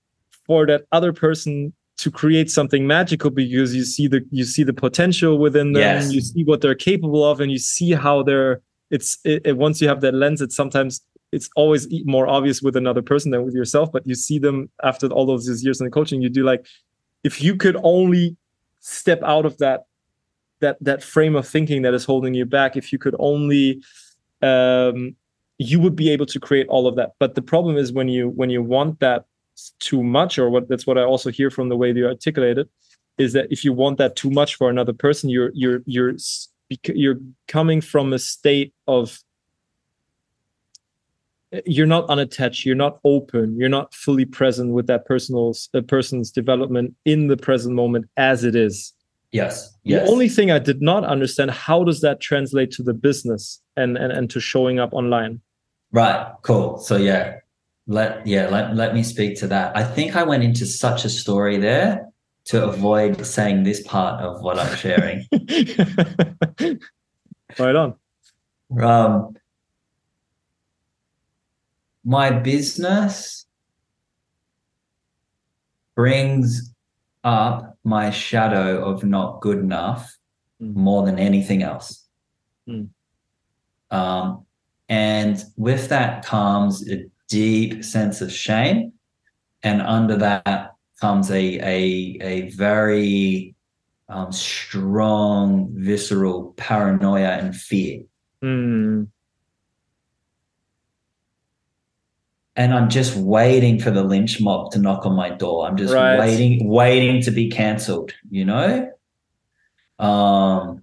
for that other person to create something magical because you see the you see the potential within them Yes. you see what they're capable of and you see how they're it's it, it- once you have that lens it's sometimes it's always more obvious with another person than with yourself but you see them after all those years in the coaching you do like if you could only step out of that that that frame of thinking that is holding you back. If you could only um you would be able to create all of that. But the problem is when you when you want that too much or what that's what i also hear from the way you articulate it is that if you want that too much for another person you're you're you're you're coming from a state of you're not unattached you're not open you're not fully present with that personal uh, person's development in the present moment as it is Yes. yes the only thing I did not understand how does that translate to the business and and, and to showing up online. Right. Cool. So yeah, let yeah let let me speak to that. I think I went into such a story there to avoid saying this part of what I'm sharing. right on. um, my business brings up my shadow of not good enough Mm. more than anything else. Mm. Um, and with that comes a deep sense of shame. And under that comes a, a, a very um, strong, visceral paranoia and fear. Mm, and I'm just waiting for the lynch mob to knock on my door. I'm just Right. waiting, waiting to be cancelled, you know? Um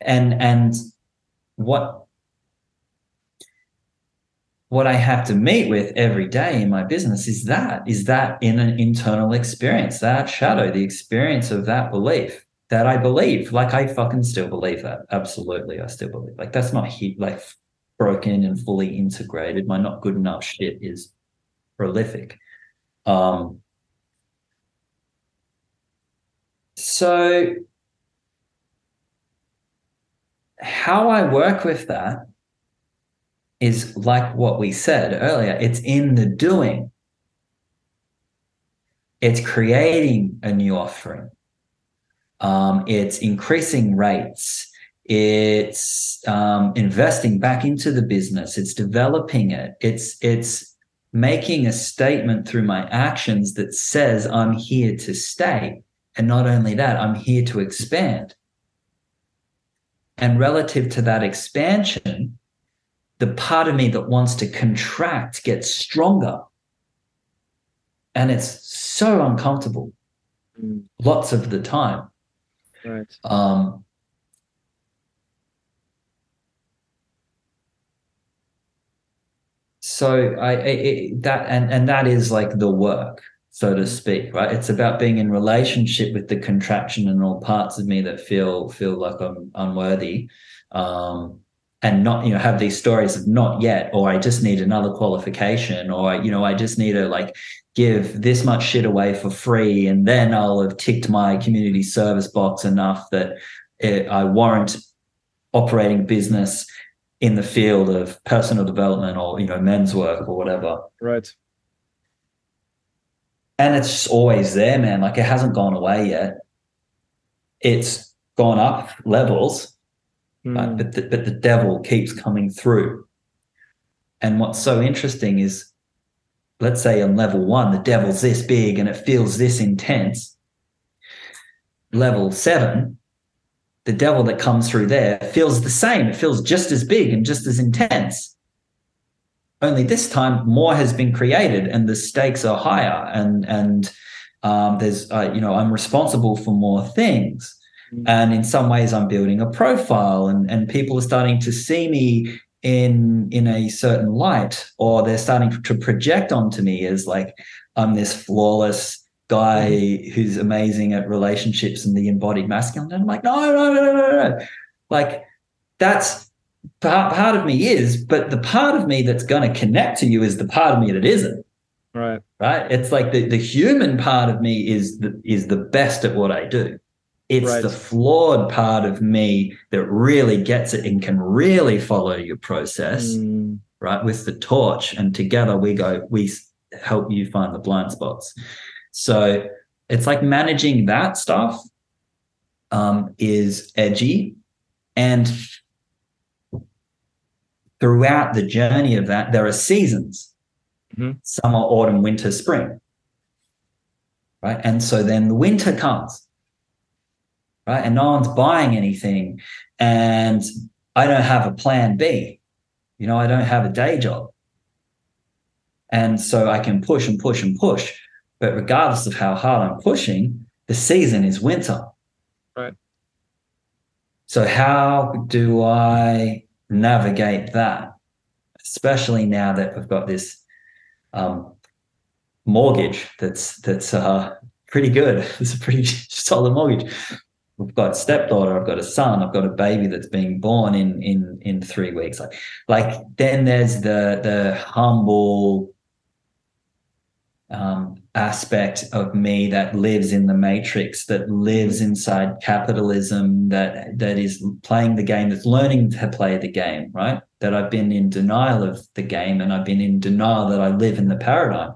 and and what what I have to meet with every day in my business is that is that in an internal experience, that shadow, the experience of that belief that I believe. Like I fucking still believe that. Absolutely, I still believe. Like that's not he like broken and fully integrated. My not good enough shit is prolific. Um, so, how I work with that is like what we said earlier it's in the doing, it's creating a new offering, um, it's increasing rates it's um, investing back into the business. It's developing it. It's it's making a statement through my actions that says i'm here to stay. And not only that i'm here to expand. And relative to that expansion the part of me that wants to contract gets stronger. And it's so uncomfortable. Mm, lots of the time. Right. um, so I, it, that and and that is like the work, so to speak, right? It's about being in relationship with the contraction and all parts of me that feel feel like I'm unworthy, um, and not you know have these stories of not yet, or I just need another qualification, or you know I just need to like give this much shit away for free, and then I'll have ticked my community service box enough that it, I warrant operating business in the field of personal development or you know men's work or whatever. Right. and it's just always there man. Like it hasn't gone away yet. It's gone up levels? Mm, but the, but the devil keeps coming through. And what's so interesting is let's say on level 1 the devil's this big and it feels this intense. Level 7 the devil that comes through there feels the same. It feels just as big and just as intense. Only this time, more has been created, and the stakes are higher. And and um, there's uh, you know I'm responsible for more things, Mm. and in some ways I'm building a profile, and and people are starting to see me in in a certain light, or they're starting to project onto me as like I'm this flawless guy who's amazing at relationships and the embodied masculine. And I'm like, no, no, no, no, no. Like that's part, part of me is, but the part of me that's going to connect to you is the part of me that isn't. right. Right. It's like the, the human part of me is the is the best at what I do. It's Right. the flawed part of me that really gets it and can really follow your process, Mm, right? With the torch. And together we go, we help you find the blind spots. So it's like managing that stuff um, is edgy. And throughout the journey of that, there are seasons Mhm. summer, autumn, winter, spring. Right. And so then the winter comes. Right. And no one's buying anything. And I don't have a plan B. You know, I don't have a day job. And so I can push and push and push. But regardless of how hard I'm pushing, the season is winter. Right. So, how do I navigate that? Especially now that we've got this um, mortgage that's that's uh, pretty good. It's a pretty solid mortgage. We've got a stepdaughter. I've got a son. I've got a baby that's being born in in in three weeks. Like, like then there's the the humble um, aspect of me that lives in the matrix, that lives inside capitalism, that that is playing the game, that's learning to play the game, right? That I've been in denial of the game, and I've been in denial that I live in the paradigm.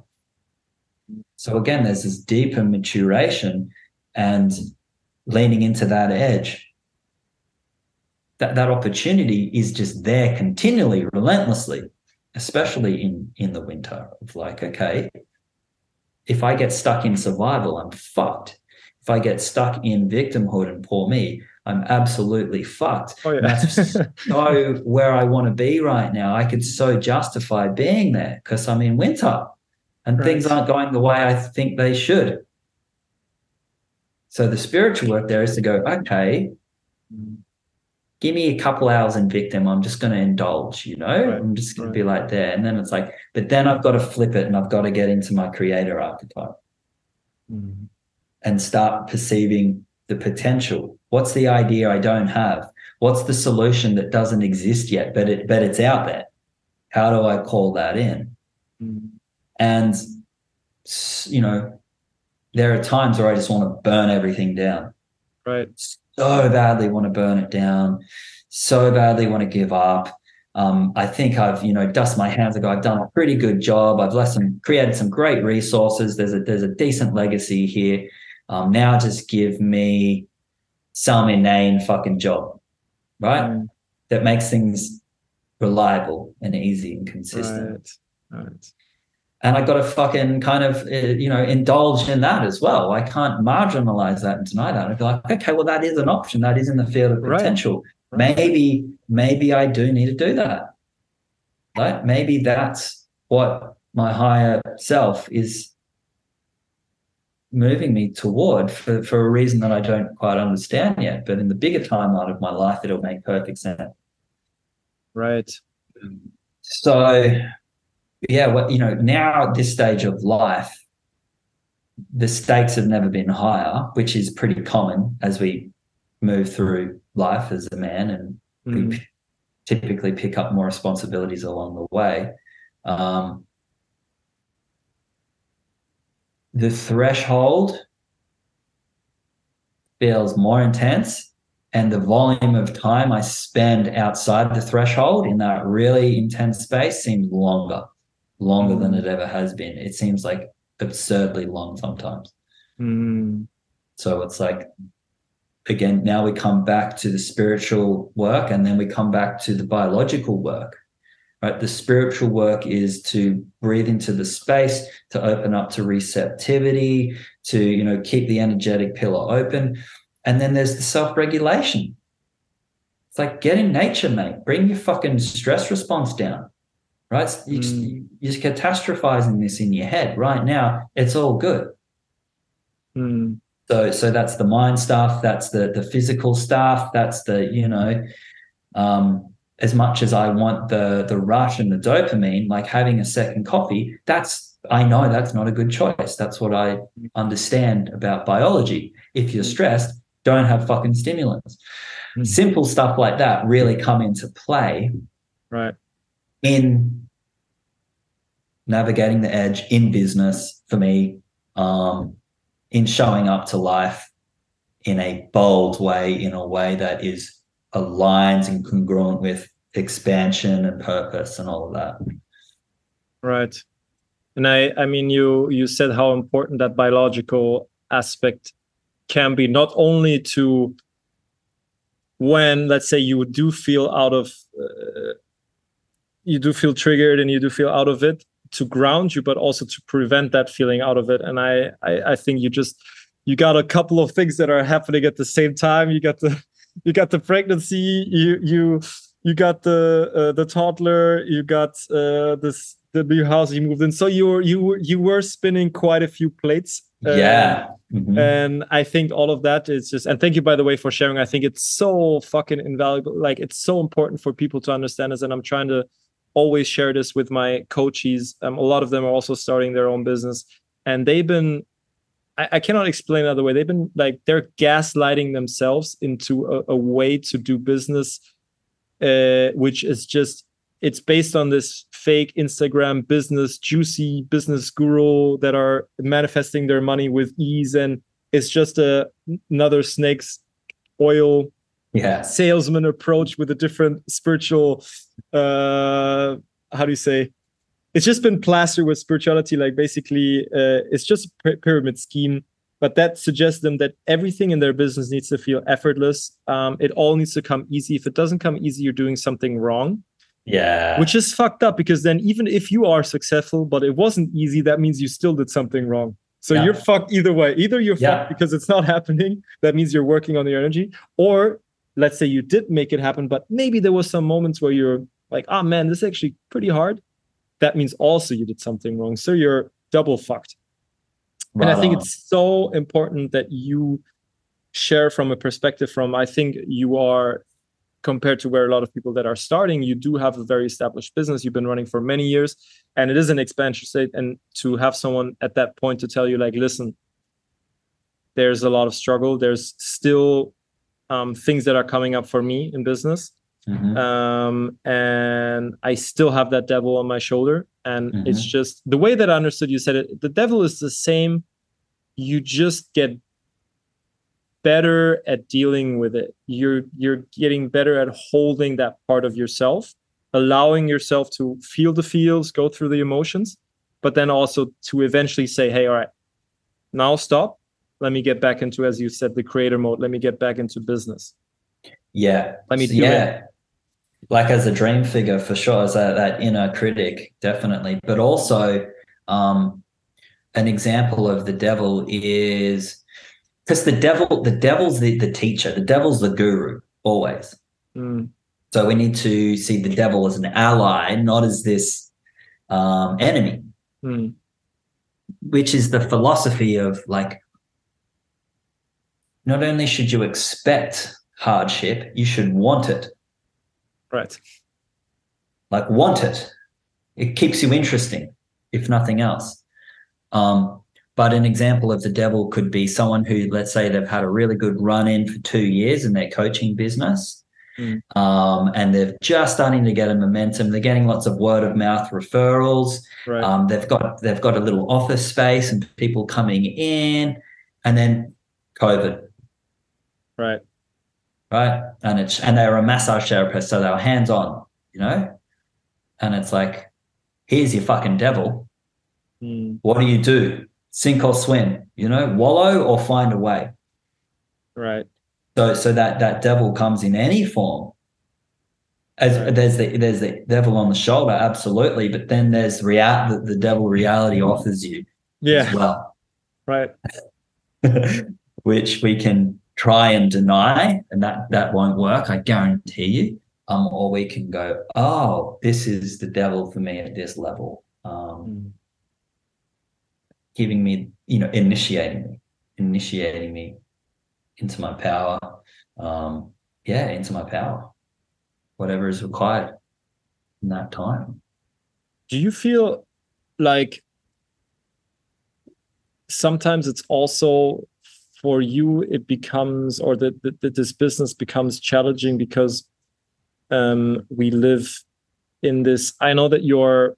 So again, there's this deeper maturation and leaning into that edge. That that opportunity is just there continually, relentlessly, especially in in the winter of like, okay, if I get stuck in survival, I'm fucked. If I get stuck in victimhood and poor me, I'm absolutely fucked. Oh And That's so where I want to be right now. I could so justify being there because I'm in winter and Right. things aren't going the way I think they should. So the spiritual work there is to go, okay, give me a couple hours in victim. I'm just going to indulge, you know, Right, I'm just going right. to be like there. And then it's like, but then I've got to flip it and I've got to get into my creator archetype Mhm. and start perceiving the potential. What's the idea I don't have? What's the solution that doesn't exist yet, but it but it's out there? How do I call that in? Mhm. And you know, there are times where I just want to burn everything down. Right. So badly want to burn it down. So badly want to give up. Um, I think I've, you know, dust my hands ago. I've done a pretty good job. I've left some, created some great resources. There's a there's a decent legacy here. Um, now just give me some inane fucking job, right? Mm. That makes things reliable and easy and consistent Right. Right. And I got to fucking kind of uh, you know indulge in that as well. I can't marginalize that and deny that. I'd be like, okay, well that is an option. That is in the field of potential. Right. Maybe maybe I do need to do that. Right? Maybe that's what my higher self is moving me toward for, for a reason that I don't quite understand yet. But in the bigger timeline of my life, it'll make perfect sense. Right. So, yeah, what you know, now at this stage of life, the stakes have never been higher, which is pretty common as we move through life as a man, and Mhm. we p- typically pick up more responsibilities along the way. Um, the threshold feels more intense and the volume of time I spend outside the threshold in that really intense space seems longer, longer than it ever has been. It seems like absurdly long sometimes. Mm. So it's like, again, now we come back to the spiritual work and then we come back to the biological work. Right. The spiritual work is to breathe into the space, to open up to receptivity, to, you know, keep the energetic pillar open. And then there's the self-regulation. It's like get in nature, mate. Bring your fucking stress response down. Right. You just, Mm. you're just catastrophizing this in your head. Right now, it's all good. Mm. So so that's the mind stuff, that's the the physical stuff, that's the, you know, um, as much as I want the the rush and the dopamine, like having a second coffee, that's I know that's not a good choice. That's what I understand about biology. If you're stressed, don't have fucking stimulants. Mhm. Simple stuff like that really come into play Right. In navigating the edge in business for me, um, in showing up to life in a bold way, in a way that is aligned and congruent with expansion and purpose and all of that. Right. and i i mean you you said how important that biological aspect can be not only to when let's say you do feel out of uh, you do feel triggered and you do feel out of it to ground you but also to prevent that feeling out of it. And I, I i think you just you got a couple of things that are happening at the same time. You got the you got the pregnancy you you you got the uh, the toddler you got uh, this the new house you moved in. So you were you were you were spinning quite a few plates uh, yeah. Mm-hmm. and i think all of that is just and thank you by the way for sharing. I think it's so fucking invaluable like it's so important for people to understand this and i'm trying to always share this with my coaches. Um, a lot of them are also starting their own business. And they've been I, cannot explain another way. They've been like they're gaslighting themselves into a, a way to do business uh, which is just it's based on this fake Instagram business, juicy business guru that are manifesting their money with ease, and it's just a another snake's oil yeah. salesman approach with a different spiritual uh how do you say? It's just been plastered with spirituality like basically uh, it's just a pyramid scheme but that suggests them that everything in their business needs to feel effortless. Um, it all needs to come easy. If it doesn't come easy you're doing something wrong. Yeah. Which is fucked up because then even if you are successful but it wasn't easy that means you still did something wrong. So yeah. you're fucked either way. Either you're yeah. fucked because it's not happening that means you're working on your energy or let's say you did make it happen but maybe there was some moments where you're like oh man this is actually pretty hard that means also you did something wrong so you're double fucked Right and I think on. it's so important that you share from a perspective from I think you are compared to where a lot of people that are starting, you do have a very established business. You've been running for many years and it is an expansion state. And to have someone at that point to tell you, like, listen, there's a lot of struggle. There's still um, things that are coming up for me in business. Mm-hmm. Um, and I still have that devil on my shoulder. And mm-hmm. it's just the way that I understood you said it, the devil is the same. You just get better at dealing with it. You're you're getting better at holding that part of yourself, allowing yourself to feel the feels, go through the emotions, but then also to eventually say, hey, all right, now stop. Let me get back into, as you said, the creator mode. Let me get back into business. Yeah. Let me do yeah. it like as a dream figure for sure, as that, that inner critic, definitely. But also, um, an example of the devil is because the devil, the devil's the, the teacher, the devil's the guru always. Mm. So we need to see the devil as an ally, not as this um, enemy, mm. which is the philosophy of like, not only should you expect hardship, you should want it. Right. Like want it. It keeps you interesting, if nothing else. Um, but an example of the devil could be someone who, let's say, they've had a really good run in for two years in their coaching business. Mm. Um, and they're just starting to get a momentum. They're getting lots of word of mouth referrals. Right. Um, they've got they've got a little office space and people coming in, and then COVID. Right right? And it's and they were a massage therapist, so they were hands on, you know. And it's like, here's your fucking devil. Mm. What do you do? Sink or swim, you know, wallow or find a way. Right. So so that that devil comes in any form. As right. there's the there's the devil on the shoulder, absolutely, but then there's real the, the devil reality offers you yeah. as well. Right. Which we can try and deny, and that that won't work. I guarantee you. Um, or we can go, oh, this is the devil for me at this level, um, mm. giving me, you know, initiating me, initiating me into my power. Um, yeah, into my power, whatever is required in that time. Do you feel like sometimes it's also for you it becomes or that, that this business becomes challenging because um, we live in this i know that you're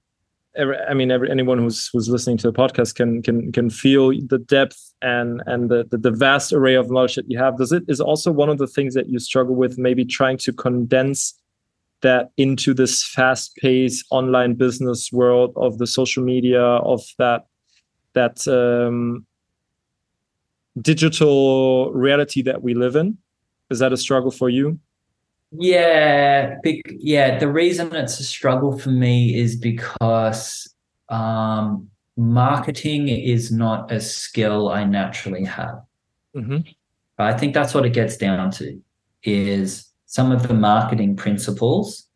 i mean every, anyone who's who's listening to the podcast can can can feel the depth and and the, the, the vast array of knowledge that you have. Does it is also one of the things that you struggle with maybe trying to condense that into this fast paced online business world of the social media of that that um, digital reality that we live in? Is that a struggle for you? Yeah big, yeah the reason it's a struggle for me is because um, marketing is not a skill i naturally have. Mm-hmm. i think that's what it gets down to is some of the marketing principles.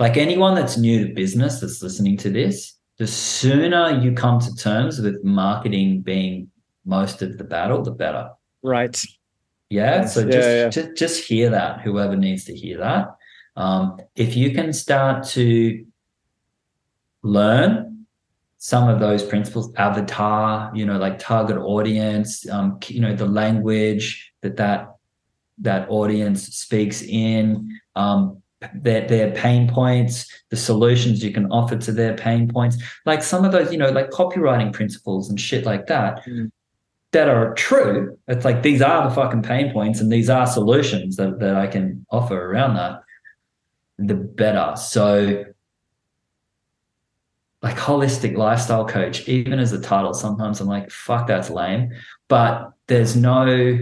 Like anyone that's new to business that's listening to this the sooner you come to terms with marketing being most of the battle, the better. Right. Yeah. So yeah, just, yeah. just just hear that. Whoever needs to hear that. Um, if you can start to learn some of those principles, avatar, you know, like target audience, um, you know, the language that that that audience speaks in, um, their their pain points, the solutions you can offer to their pain points, like some of those, you know, like copywriting principles and shit like that. Mm. That are true. It's like these are the fucking pain points and these are solutions that, that I can offer around that. The better. So like holistic lifestyle coach, even as a title, sometimes I'm like, fuck, that's lame. But there's no,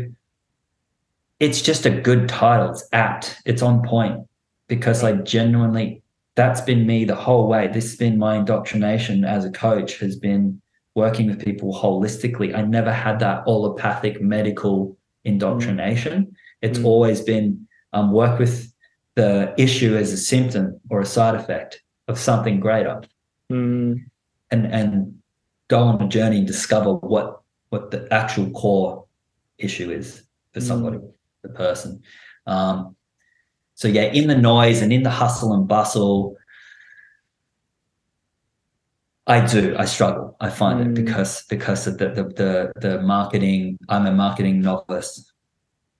it's just a good title. It's apt. It's on point because I genuinely that's been me the whole way. This has been my indoctrination as a coach has been working with people holistically. I never had that allopathic medical indoctrination. Mm. It's mm. always been um, work with the issue as a symptom or a side effect of something greater, mm. and and go on a journey and discover what what the actual core issue is for mm. somebody, the person. Um, so yeah, in the noise and in the hustle and bustle, I do. I struggle. I find mm. it because because of the, the the the marketing. I'm a marketing novice.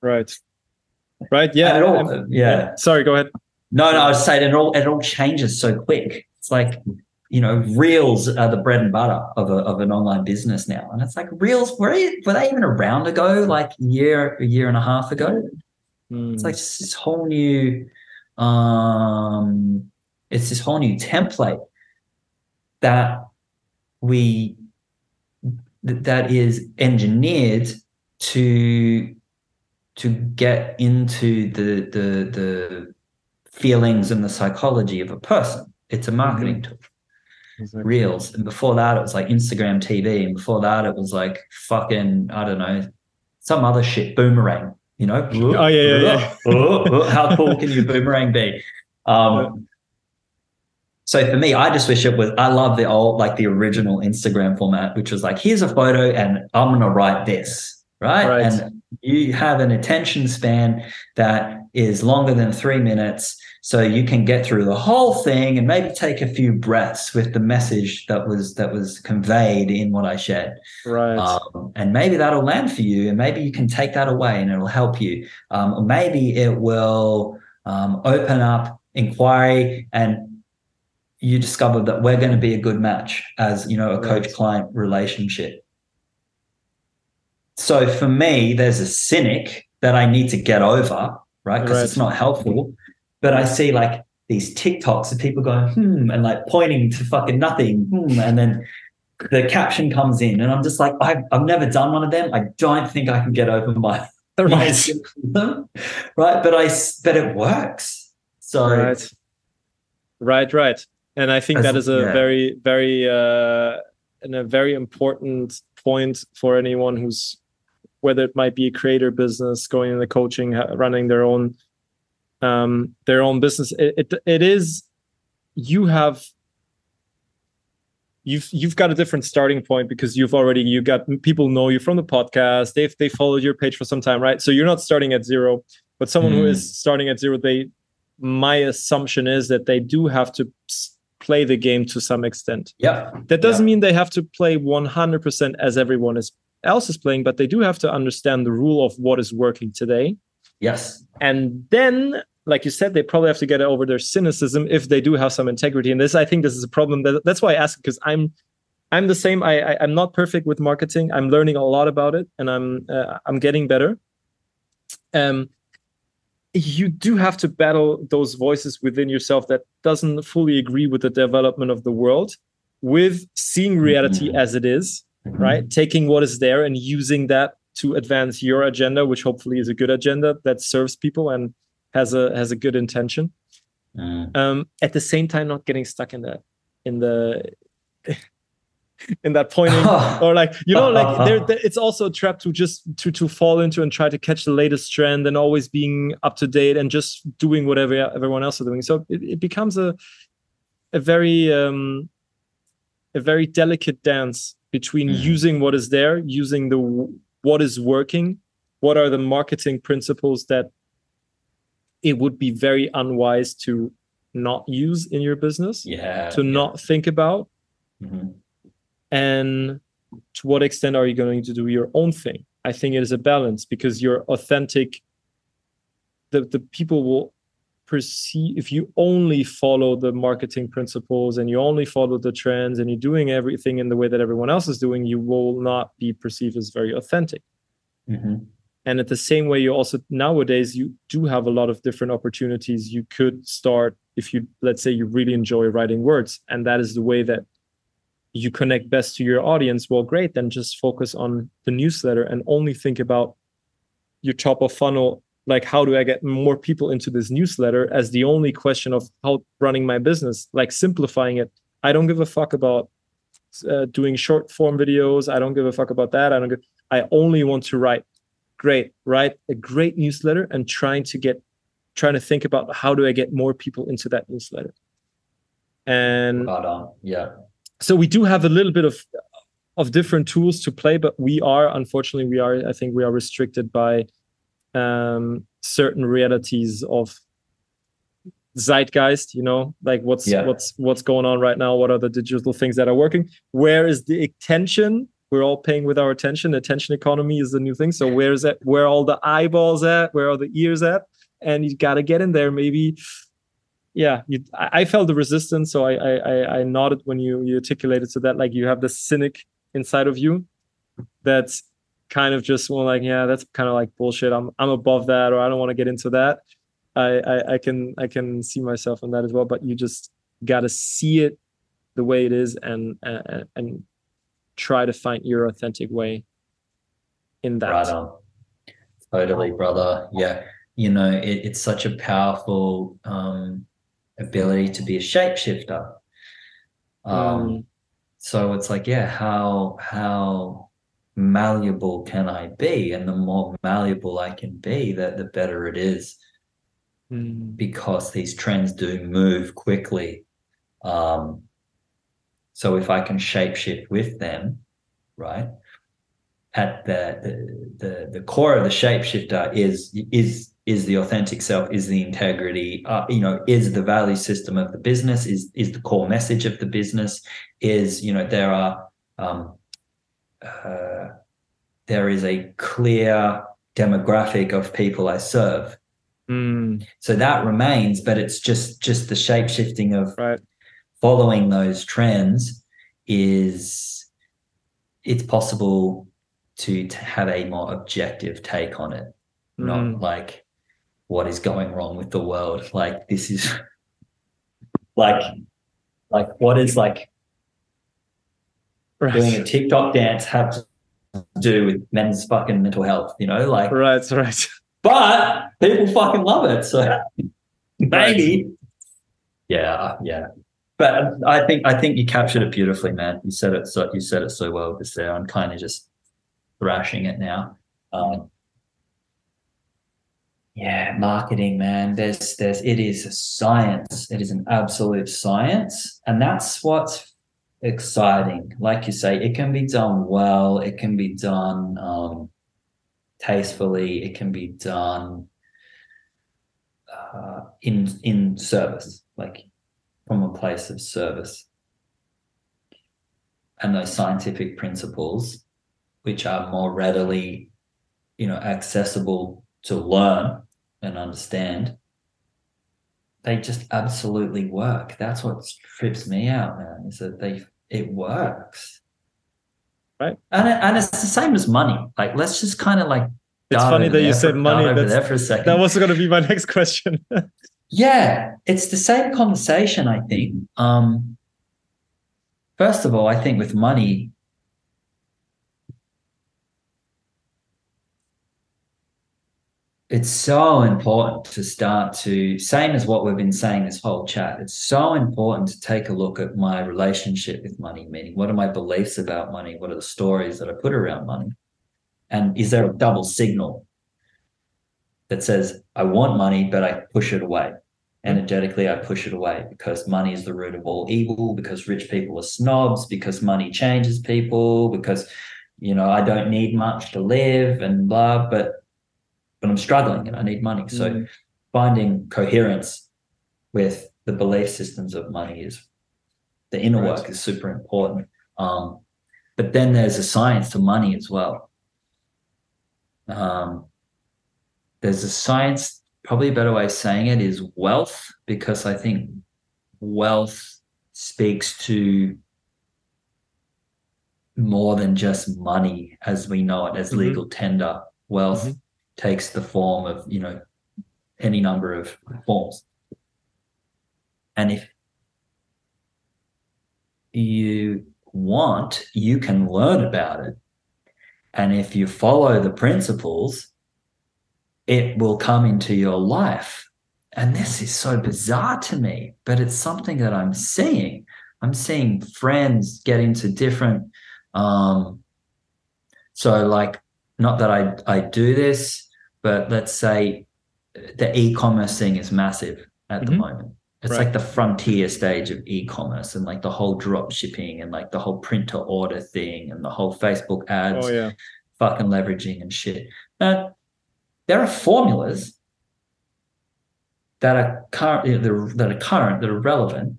Right. Right. Yeah. All, yeah. yeah. Sorry. Go ahead. No, no. I was saying it all. It all changes so quick. It's like you know, reels are the bread and butter of a, of an online business now, and it's like reels. Were they, were they even around ago? Like a year, a year and a half ago? Mm. It's like this whole new, um, it's this whole new template that we that is engineered to to get into the the the feelings and the psychology of a person. It's a marketing mm-hmm. tool. Exactly. Reels. And before that, it was like Instagram TV. And before that, it was like fucking, I don't know, some other shit, boomerang you know oh yeah yeah, yeah. how cool can your boomerang be um, so for me i just wish it was i love the old like the original instagram format which was like here's a photo and i'm going to write this right? right and you have an attention span that is longer than three minutes so you can get through the whole thing and maybe take a few breaths with the message that was that was conveyed in what I shared. Right. Um, and maybe that'll land for you, and maybe you can take that away and it'll help you. Um, or maybe it will um, open up inquiry and you discover that we're going to be a good match as you know a coach client relationship so for me there's a cynic that i need to get over right because right. it's not helpful but I see like these TikToks of people going, hmm, and like pointing to fucking nothing. Hmm, and then the caption comes in, and I'm just like, I've, I've never done one of them. I don't think I can get over my right. right. But I, but it works. So, right, right, right. And I think that is a yeah. very, very, uh, and a very important point for anyone who's, whether it might be a creator business, going into coaching, running their own um, their own business. It, it, it is you have you've you've got a different starting point because you've already you got people know you from the podcast. They've they followed your page for some time, right? So you're not starting at zero. But someone mm. who is starting at zero, they my assumption is that they do have to play the game to some extent. Yeah. That doesn't yeah. mean they have to play 100% as everyone is else is playing, but they do have to understand the rule of what is working today. Yes. And then like you said, they probably have to get over their cynicism if they do have some integrity. And this, I think, this is a problem. That, that's why I ask because I'm, I'm the same. I, I am not perfect with marketing. I'm learning a lot about it, and I'm uh, I'm getting better. Um, you do have to battle those voices within yourself that doesn't fully agree with the development of the world with seeing reality mm-hmm. as it is, mm-hmm. right taking what is there and using that to advance your agenda which hopefully is a good agenda that serves people and has a has a good intention mm. um, at the same time not getting stuck in that in the in that pointing or like you know like there, it's also a trap to just to to fall into and try to catch the latest trend and always being up to date and just doing whatever everyone else is doing so it, it becomes a a very um a very delicate dance between mm. using what is there using the what is working what are the marketing principles that it would be very unwise to not use in your business yeah to yeah. not think about mm-hmm. And to what extent are you going to do your own thing? I think it is a balance because you're authentic the, the people will perceive if you only follow the marketing principles and you only follow the trends and you're doing everything in the way that everyone else is doing you will not be perceived as very authentic. Mm-hmm. and at the same way you also nowadays you do have a lot of different opportunities. You could start if you let's say you really enjoy writing words and that is the way that you connect best to your audience well great then just focus on the newsletter and only think about your top of funnel like how do i get more people into this newsletter as the only question of how running my business like simplifying it. I don't give a fuck about uh, doing short form videos. I don't give a fuck about that. I don't give i only want to write. Great write a great newsletter and trying to get trying to think about how do i get more people into that newsletter. And yeah so we do have a little bit of of different tools to play but we are unfortunately we are i think we are restricted by um, certain realities of zeitgeist you know like what's yeah. what's what's going on right now what are the digital things that are working where is the attention? We're all paying with our attention attention economy is the new thing so where is that where are all the eyeballs at where are the ears at? And you got to get in there maybe yeah you, I, felt the resistance so I, I i nodded when you you articulated so that like you have the cynic inside of you that's kind of just well like yeah that's kind of like bullshit. I'm i'm above that or i don't want to get into that. I, I i can i can see myself in that as well but you just got to see it the way it is and, and and try to find your authentic way in that. Right on totally brother. Yeah you know it, it's such a powerful um ability to be a shapeshifter um mm. so it's like yeah how how malleable can I be? And the more malleable I can be, that the better it is. Mm. Because these trends do move quickly. Um, so if I can shapeshift with them, right? At the, the the the core of the shapeshifter is is is the authentic self, is the integrity, uh, you know, is the value system of the business, is is the core message of the business, is you know there are um, uh, there is a clear demographic of people I serve. Mm. So that remains, but it's just just the shape shifting of right. following those trends is it's possible to, to have a more objective take on it, not like what is going wrong with the world. Like this is like like what is like right. doing a TikTok dance have to do with men's fucking mental health, you know, like right, right. But people fucking love it, so maybe, yeah, yeah. But I think I think you captured it beautifully, man. You said it so you said it so well because there. I'm kind of just thrashing it now. Um, yeah, marketing, man. There's there's it is a science. It is an absolute science, and that's what's exciting. Like you say, it can be done well. It can be done um, tastefully. It can be done uh, in in service, like from a place of service. And those scientific principles, which are more readily, you know, accessible to learn and understand, they just absolutely work. That's what trips me out, man. Is that they it works. Right. And, and it's the same as money. Like, let's just kind of like It's funny that you said money. Over there for a second. That was going to be my next question. yeah, it's the same conversation. I think. Um, first of all, I think with money, it's so important to start to same as what we've been saying this whole chat it's so important to take a look at my relationship with money meaning what are my beliefs about money? What are the stories that i put around money? And is there a double signal that says i want money but i push it away energetically i push it away because money is the root of all evil because rich people are snobs because money changes people because you know i don't need much to live and blah but but I'm struggling and I need money. So mm. finding coherence with the belief systems of money is the inner right. work is super important. Um, but then there's a science to money as well. Um, there's a science, probably a better way of saying it is wealth, because I think wealth speaks to more than just money as we know it as mm-hmm. legal tender. Wealth mm-hmm takes the form of you know any number of forms. And if you want you can learn about it. And if you follow the principles it will come into your life. And this is so bizarre to me but it's something that i'm seeing. I'm seeing friends get into different um so like not that I, I do this, but let's say the e-commerce thing is massive at mm-hmm. the moment. It's right. like the frontier stage of e-commerce and like the whole drop shipping and like the whole print to order thing and the whole Facebook ads, oh, yeah. fucking leveraging and shit. Now, there are formulas that are current that are current that are relevant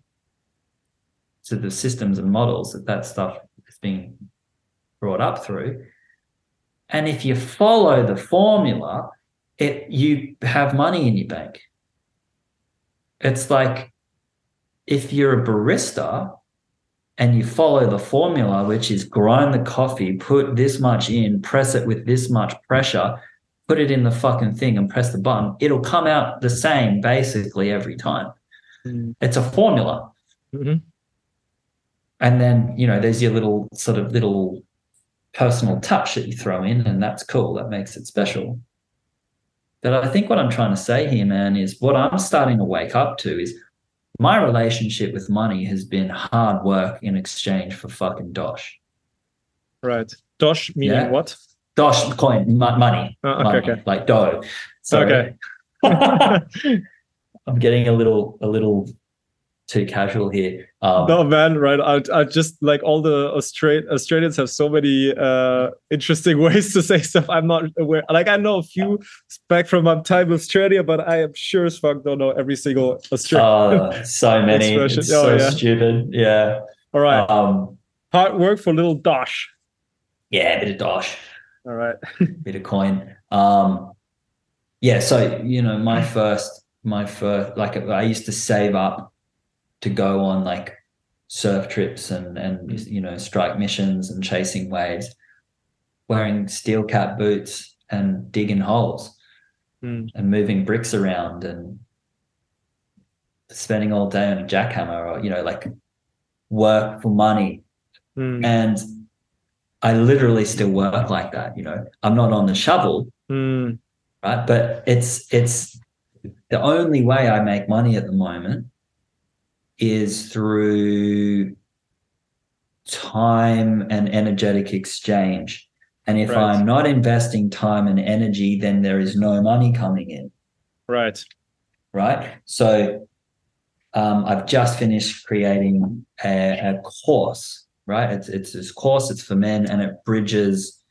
to the systems and models that that stuff is being brought up through and if you follow the formula, it you have money in your bank. It's like if you're a barista and you follow the formula, which is grind the coffee, put this much in, press it with this much pressure, put it in the fucking thing and press the button, it'll come out the same basically every time. Mm. It's a formula. Mm-hmm. And then, you know, there's your little sort of little personal touch that you throw in, and that's cool. That makes it special. But I think what I'm trying to say here, man, is what I'm starting to wake up to is my relationship with money has been hard work in exchange for fucking dosh. Right. Dosh meaning yeah? what? Dosh coin money. Oh, okay, money, okay. Like dough. So okay. I'm getting a little a little too casual here. Um, no, man, right? I, I just like all the Austra- Australians have so many uh, interesting ways to say stuff. I'm not aware. Like I know a few back from my time in Australia, but I am sure as fuck don't know every single Australian. Oh, so many. It's oh, so yeah. stupid. Yeah. All right. Um, Hard work for little dosh. Yeah, a bit of dosh. All right. bit of coin. Um, yeah. So you know, my first, my first, like I used to save up to go on like surf trips and and you know strike missions and chasing waves wearing steel cap boots and digging holes mm. and moving bricks around and spending all day on a jackhammer or you know like work for money mm. and i literally still work like that you know i'm not on the shovel mm. right but it's it's the only way i make money at the moment is through time and energetic exchange. And if right. I'm not investing time and energy, then there is no money coming in. Right. Right. So um, I've just finished creating a, a, course, right? It's, it's this course, it's for men and it bridges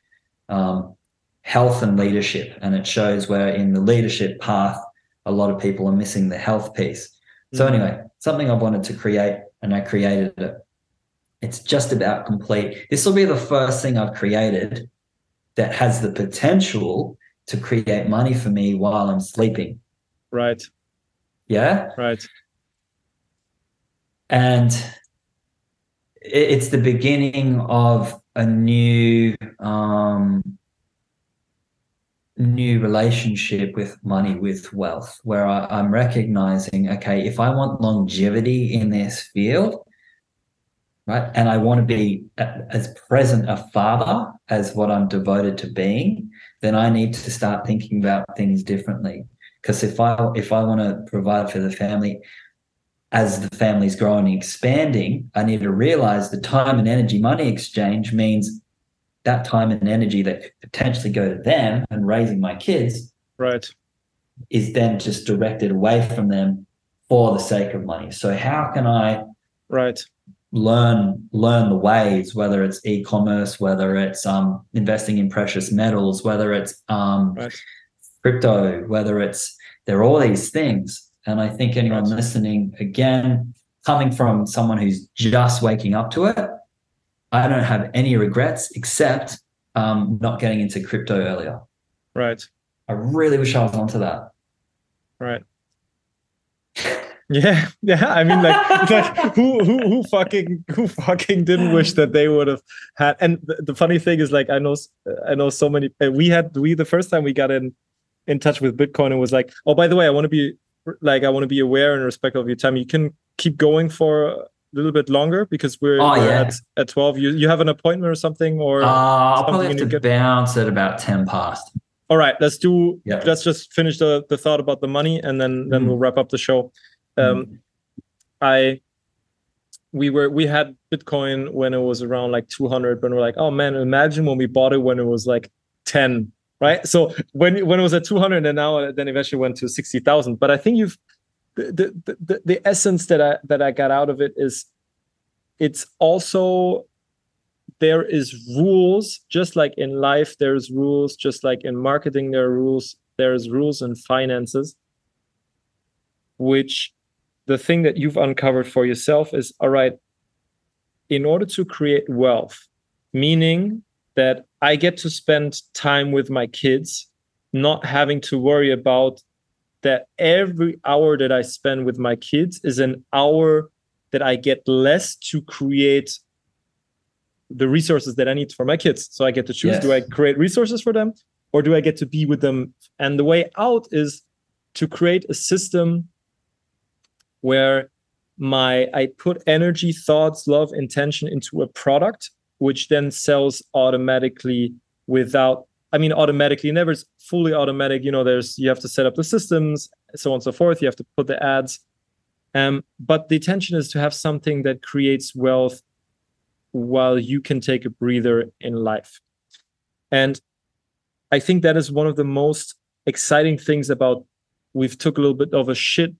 um, health and leadership. And it shows where in the leadership path, a lot of people are missing the health piece. So, mm-hmm. anyway, something I wanted to create and I created it. It's just about complete. This will be the first thing I've created that has the potential to create money for me while I'm sleeping. Right. Yeah. Right. And it's the beginning of a new um, new relationship with money, with wealth, where I, I'm recognizing, okay, if I want longevity in this field, right, and I want to be as present a father as what I'm devoted to being, then I need to start thinking about things differently. Because if I if I want to provide for the family, as the family's growing and expanding, I need to realize the time and energy money exchange means that time and energy that could potentially go to them and raising my kids right is then just directed away from them for the sake of money so how can i right learn learn the ways whether it's e-commerce whether it's um, investing in precious metals whether it's um, right. crypto whether it's there are all these things and i think anyone right. listening again coming from someone who's just waking up to it I don't have any regrets except um, not getting into crypto earlier. Right. I really wish I was onto that. Right. Yeah, yeah. I mean, like, like who, who, who fucking, who fucking didn't wish that they would have had? And the, the funny thing is, like, I know, I know so many. Uh, we had we the first time we got in, in touch with Bitcoin, and was like, oh, by the way, I want to be, like, I want to be aware and respect of your time. You can keep going for little bit longer because we're, oh, we're yeah. at, at 12 you, you have an appointment or something or uh, i'll probably have to get... bounce at about 10 past all right let's do yep. let's just finish the, the thought about the money and then then mm. we'll wrap up the show um mm. i we were we had bitcoin when it was around like 200 but we're like oh man imagine when we bought it when it was like 10 right so when when it was at 200 and now then eventually went to 60000 but i think you've the, the, the, essence that I that I got out of it is it's also there is rules just like in life there's rules just like in marketing there are rules there's rules in finances which the thing that you've uncovered for yourself is all right in order to create wealth meaning that i get to spend time with my kids not having to worry about that every hour that I spend with my kids is an hour that I get less to create the resources that I need for my kids. So I get to choose yes. do I create resources for them or do I get to be with them? And the way out is to create a system where my I put energy, thoughts, love, intention into a product which then sells automatically without I mean, automatically, never fully automatic. You know, there's you have to set up the systems, so on and so forth. You have to put the ads. Um, but the intention is to have something that creates wealth while you can take a breather in life. And I think that is one of the most exciting things about we've took a little bit of a shit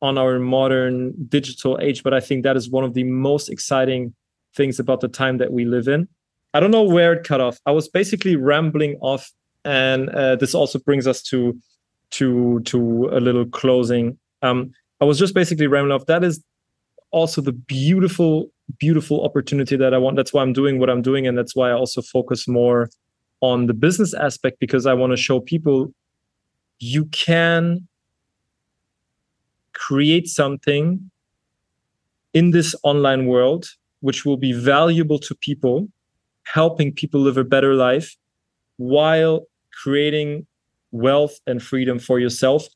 on our modern digital age, but I think that is one of the most exciting things about the time that we live in I don't know where it cut off. I was basically rambling off, and uh, this also brings us to to to a little closing. Um, I was just basically rambling off. That is also the beautiful, beautiful opportunity that I want. That's why I'm doing what I'm doing, and that's why I also focus more on the business aspect because I want to show people you can create something in this online world which will be valuable to people helping people live a better life while creating wealth and freedom for yourself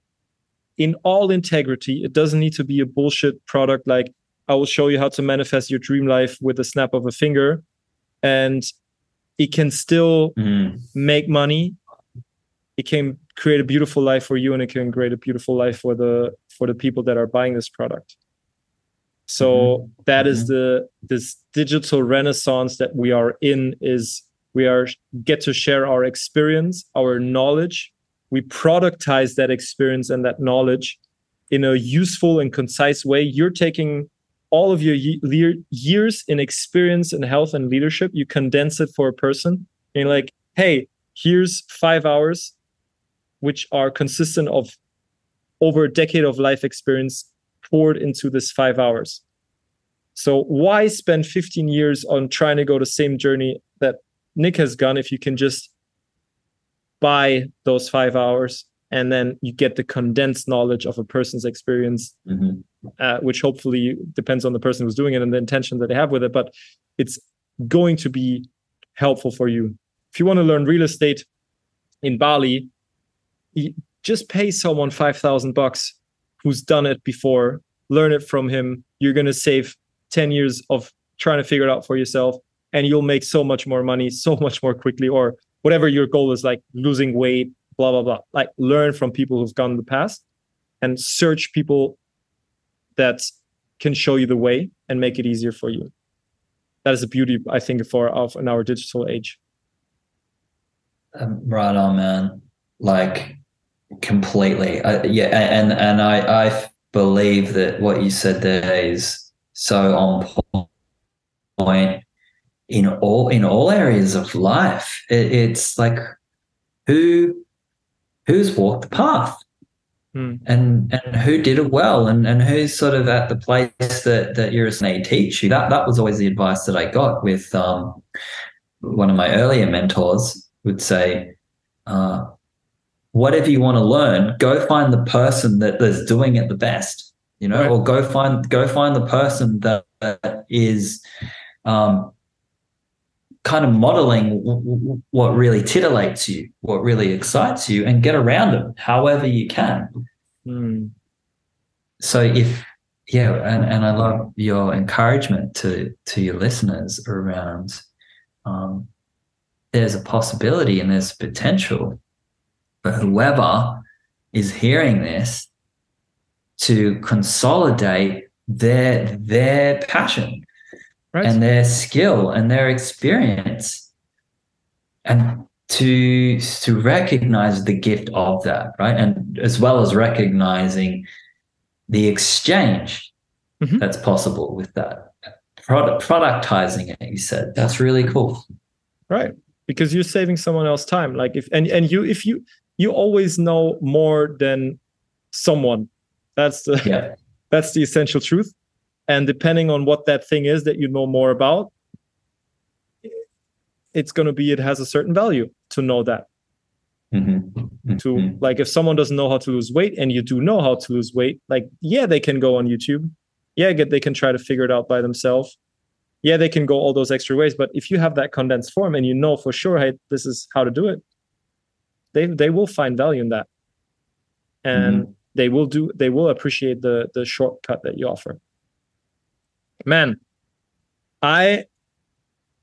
in all integrity. It doesn't need to be a bullshit product like I will show you how to manifest your dream life with a snap of a finger. And it can still mm. make money. It can create a beautiful life for you and it can create a beautiful life for the for the people that are buying this product. So mm-hmm. that mm-hmm. is the this digital renaissance that we are in is we are get to share our experience, our knowledge. We productize that experience and that knowledge in a useful and concise way. You're taking all of your years in experience in health and leadership, you condense it for a person. And like, hey, here's five hours, which are consistent of over a decade of life experience poured into this five hours. So why spend 15 years on trying to go the same journey that Nick has gone if you can just buy those five hours and then you get the condensed knowledge of a person's experience, mm-hmm. uh, which hopefully depends on the person who's doing it and the intention that they have with it. But it's going to be helpful for you. If you want to learn real estate in Bali, just pay someone 5000 bucks who's done it before learn it from him. You're going to save 10 years of trying to figure it out for yourself and you'll make so much more money so much more quickly or whatever your goal is like losing weight blah blah blah. Like learn from people who've gone in the past and search people that can show you the way and make it easier for you. That is the beauty i think for of in our digital age. Um, right on man. Like completely. I, yeah and and i i believe that what you said there is so on point in all in all areas of life. It, it's like who who's walked the path? Hmm. and and who did it well? And and who's sort of at the place that that you're a teach you? That that was always the advice that I got with um one of my earlier mentors would say uh whatever you want to learn go find the person that is doing it the best you know Right. or go find go find the person that, that is um kind of modeling w- w- what really titillates you, what really excites you, and get around them however you can. Hmm. So if yeah, and, and I love your encouragement to to your listeners around um, there's a possibility and there's potential for whoever is hearing this to consolidate their their passion right. and their skill and their experience and to to recognize the gift of that right? And as well as recognizing the exchange Mhm. that's possible with that. Product productizing it you said. That's really cool. Right. Because you're saving someone else time. Like if and and you if you you always know more than someone. That's the yeah. that's the essential truth. And depending on what that thing is that you know more about it's going to be it has a certain value to know that. Mhm. to Mhm. like if someone doesn't know how to lose weight and you do know how to lose weight like yeah they can go on youtube. Yeah get they can try to figure it out by themselves. Yeah they can go all those extra ways. But if you have that condensed form and you know for sure hey this is how to do it they they will find value in that. And they will do they will appreciate the the shortcut that you offer. Man i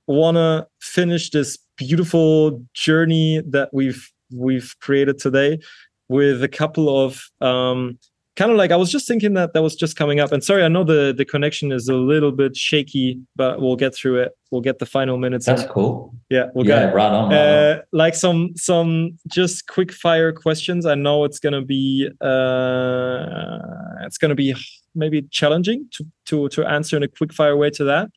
want to finish this beautiful journey that we've we've created today with a couple of um kind of like i was just thinking that that was just coming up. And sorry i know the the connection is a little bit shaky but we'll get through it. We'll get the final minutes in. that's cool. Yeah we'll yeah get it right on, right on. uh, like some some just quick fire questions. I know it's gonna be uh it's gonna be maybe challenging to to to answer in a quick fire way to that.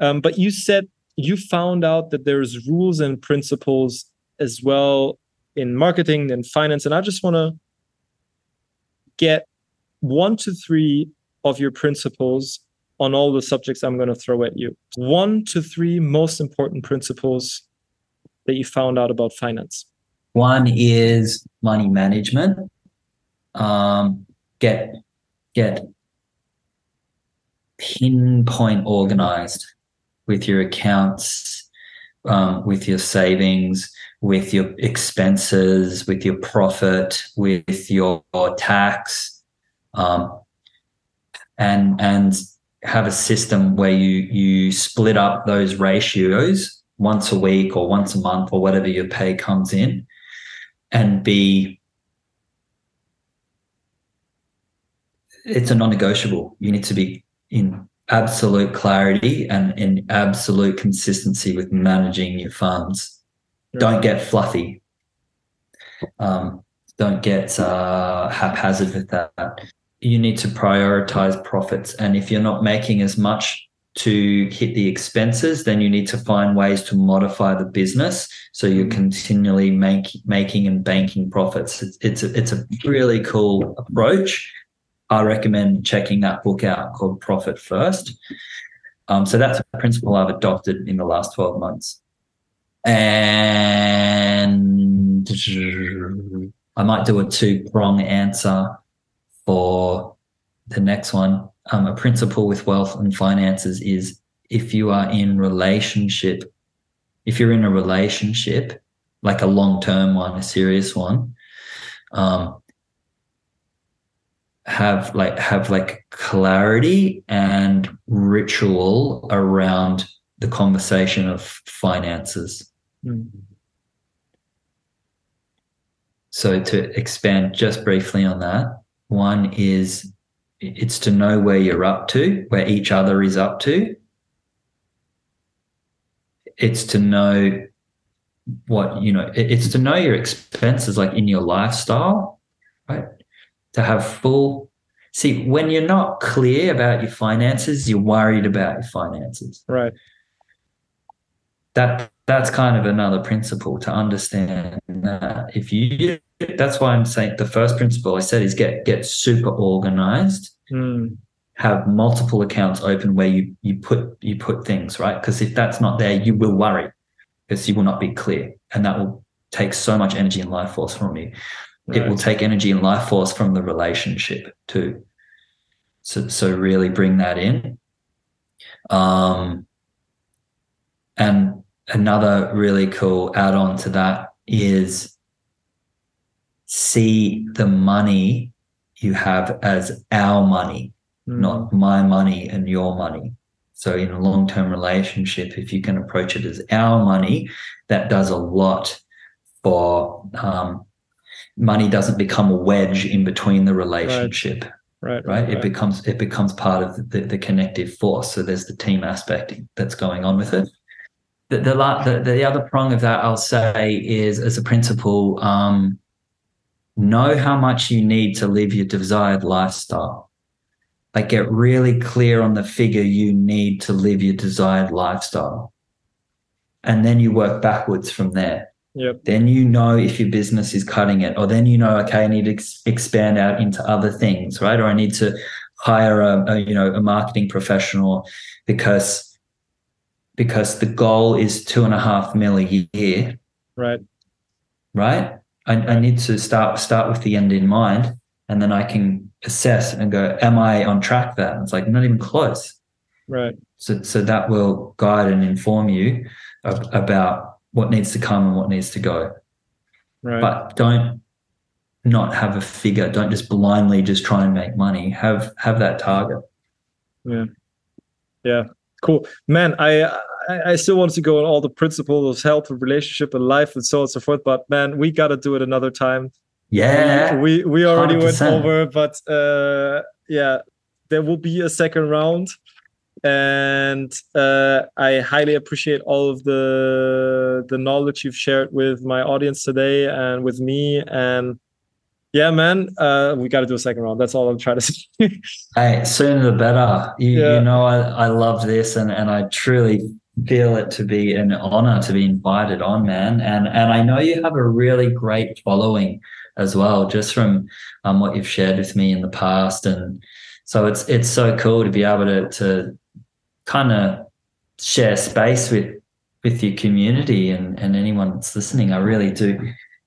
Um but you said you found out that there's rules and principles as well in marketing and finance and i just want to get one to three of your principles on all the subjects i'm going to throw at you. One to three most important principles that you found out about finance. One is money management. Um, get get pinpoint organized with your accounts, um, with your savings, with your expenses, with your profit, with your, tax, um, and and have a system where you you split up those ratios once a week or once a month or whatever your pay comes in and be it's a non-negotiable. You need to be in absolute clarity and in absolute consistency with managing your funds don't get fluffy um, don't get uh, haphazard with that you need to prioritize profits and if you're not making as much to hit the expenses, then you need to find ways to modify the business so you're continually make, making and banking profits. It's it's a, it's a really cool approach. I recommend checking that book out called Profit First. Um, so that's a principle I've adopted in the last 12 months. And I might do a two prong answer for the next one um, a principle with wealth and finances is if you are in relationship if you're in a relationship like a long-term one a serious one um, have like have like clarity and ritual around the conversation of finances. Mm. So to expand just briefly on that, one is it's to know where you're up to, where each other is up to. It's to know what, you know, it's to know your expenses like in your lifestyle, right? To have full see when you're not clear about your finances, you're worried about your finances. Right. That that's kind of another principle to understand that if you that's why I'm saying the first principle I said is get get super organized. Mm. Have multiple accounts open where you you put you put things right because if that's not there, you will worry because you will not be clear, and that will take so much energy and life force from you. Right. It will take energy and life force from the relationship too. So so really bring that in. Um, and another really cool add-on to that is see the money you have as our money, mm. not my money and your money. So in a long-term relationship, if you can approach it as our money, that does a lot for um, money doesn't become a wedge in between the relationship. Right. Right. right? It becomes it becomes part of the, the connective force. So there's the team aspect that's going on with it. The, the, the, the other prong of that I'll say is as a principle, um, know how much you need to live your desired lifestyle. Like get really clear on the figure you need to live your desired lifestyle. And then you work backwards from there. Yep. Then you know if your business is cutting it, or then you know, okay, I need to ex- expand out into other things, right? Or I need to hire a, a you know a marketing professional because because the goal is two and a half mil a year. Right. Right. I, I need to start start with the end in mind, and then I can assess and go, am I on track? And it's like not even close. Right. So so that will guide and inform you about what needs to come and what needs to go. Right. But don't not have a figure. Don't just blindly just try and make money. Have have that target. Yeah. Yeah. Cool. Man, I I, still want to go on all the principles of health and relationship and life and so on and so forth. But man, we got to do it another time. Yeah, we we already 100%. went over, but uh, yeah, there will be a second round, and uh, I highly appreciate all of the the knowledge you've shared with my audience today and with me and yeah, man, uh, we got to do a second round. That's all I'm trying to say. hey, sooner the better. You, yeah. you know, I, I love this and, and I truly feel it to be an honor to be invited on, man. And and I know you have a really great following as well, just from um, what you've shared with me in the past. And so it's it's so cool to be able to to kind of share space with with your community and and anyone that's listening. I really do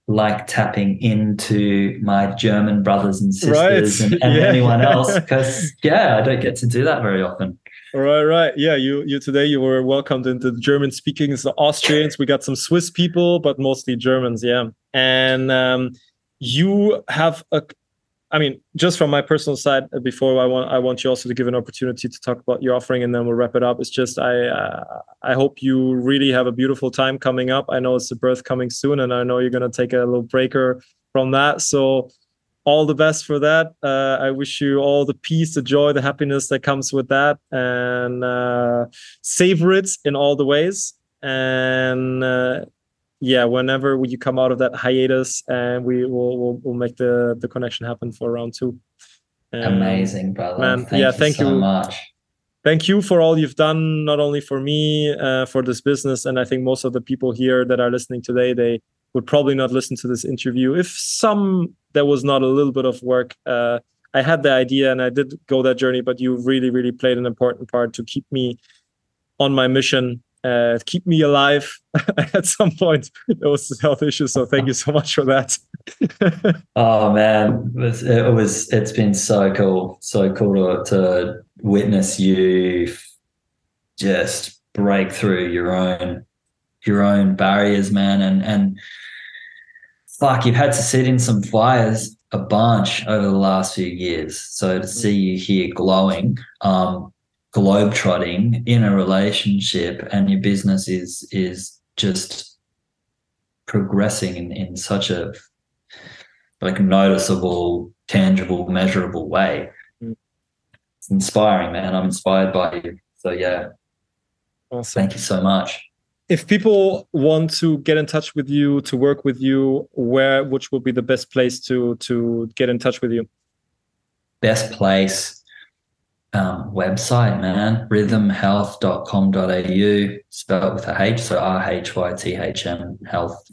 like tapping into my German brothers and sisters right. and, and yeah. anyone else because yeah, I don't get to do that very often. Right, right. Yeah, you you today you were welcomed into the German speaking the Austrians. We got some Swiss people, but mostly Germans, yeah. And um, you have a I mean, just from my personal side, uh, before I want I want you also to give an opportunity to talk about your offering, and then we'll wrap it up. It's just I uh, I hope you really have a beautiful time coming up. I know it's the birth coming soon, and I know you're gonna take a little breaker from that. So all the best for that. Uh, I wish you all the peace, the joy, the happiness that comes with that, and uh, savor it in all the ways. And uh, yeah, whenever you come out of that hiatus, and we will we'll, we'll make the the connection happen for round two. Amazing, brother. Man, thank yeah, you thank so you much. Thank you for all you've done, not only for me, uh, for this business, and I think most of the people here that are listening today, they would probably not listen to this interview if some there was not a little bit of work. Uh, I had the idea and I did go that journey, but you really, really played an important part to keep me on my mission, uh, keep me alive. At some point, there was health issues, so thank you so much for that. oh man, it was, it was it's been so cool, so cool to, to witness you just break through your own your own barriers, man, and and fuck, you've had to sit in some fires a bunch over the last few years. So to see you here glowing, um, globetrotting in a relationship and your business is is just progressing in, in such a like noticeable, tangible, measurable way. Mm. It's inspiring, man. I'm inspired by you. So yeah. Awesome. Thank you so much if people want to get in touch with you to work with you where which would be the best place to to get in touch with you best place um, website man. rhythmhealth.com.au spelled with a h so r-h-y-t-h-m health.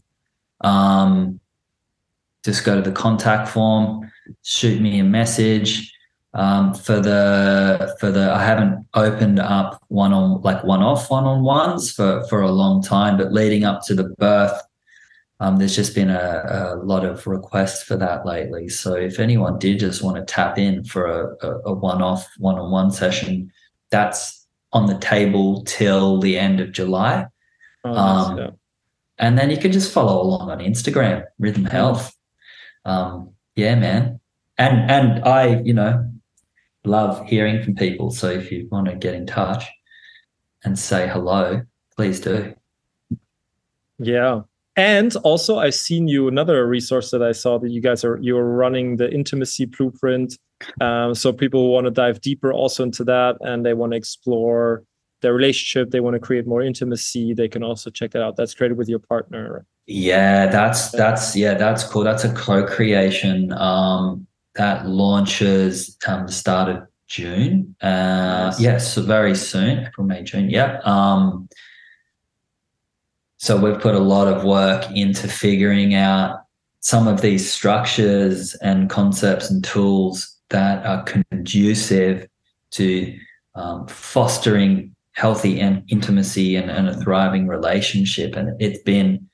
Um, just go to the contact form shoot me a message. Um, for the for the I haven't opened up one on like one off one on ones for for a long time, but leading up to the birth, um, there's just been a, a, lot of requests for that lately. So if anyone did just want to tap in for a, a, a one off one on one session, that's on the table till the end of July. Oh, um, yeah. And then you can just follow along on Instagram, Rhythm Health. Um, yeah, man. And and I, you know, love hearing from people. So if you want to get in touch and say hello, please do. Yeah. And also I've seen you another resource that I saw that you guys are you're running the intimacy blueprint. Um, so people want to dive deeper also into that and they want to explore their relationship, they want to create more intimacy, they can also check that out. That's created with your partner. Yeah, that's that's yeah, that's cool. That's a co-creation. Um that launches um, the start of June. Uh. Yes, so very soon, April, May, June. Yeah. Um, so we've put a lot of work into figuring out some of these structures and concepts and tools that are conducive to um, fostering healthy and intimacy and, and, a thriving relationship. And it's been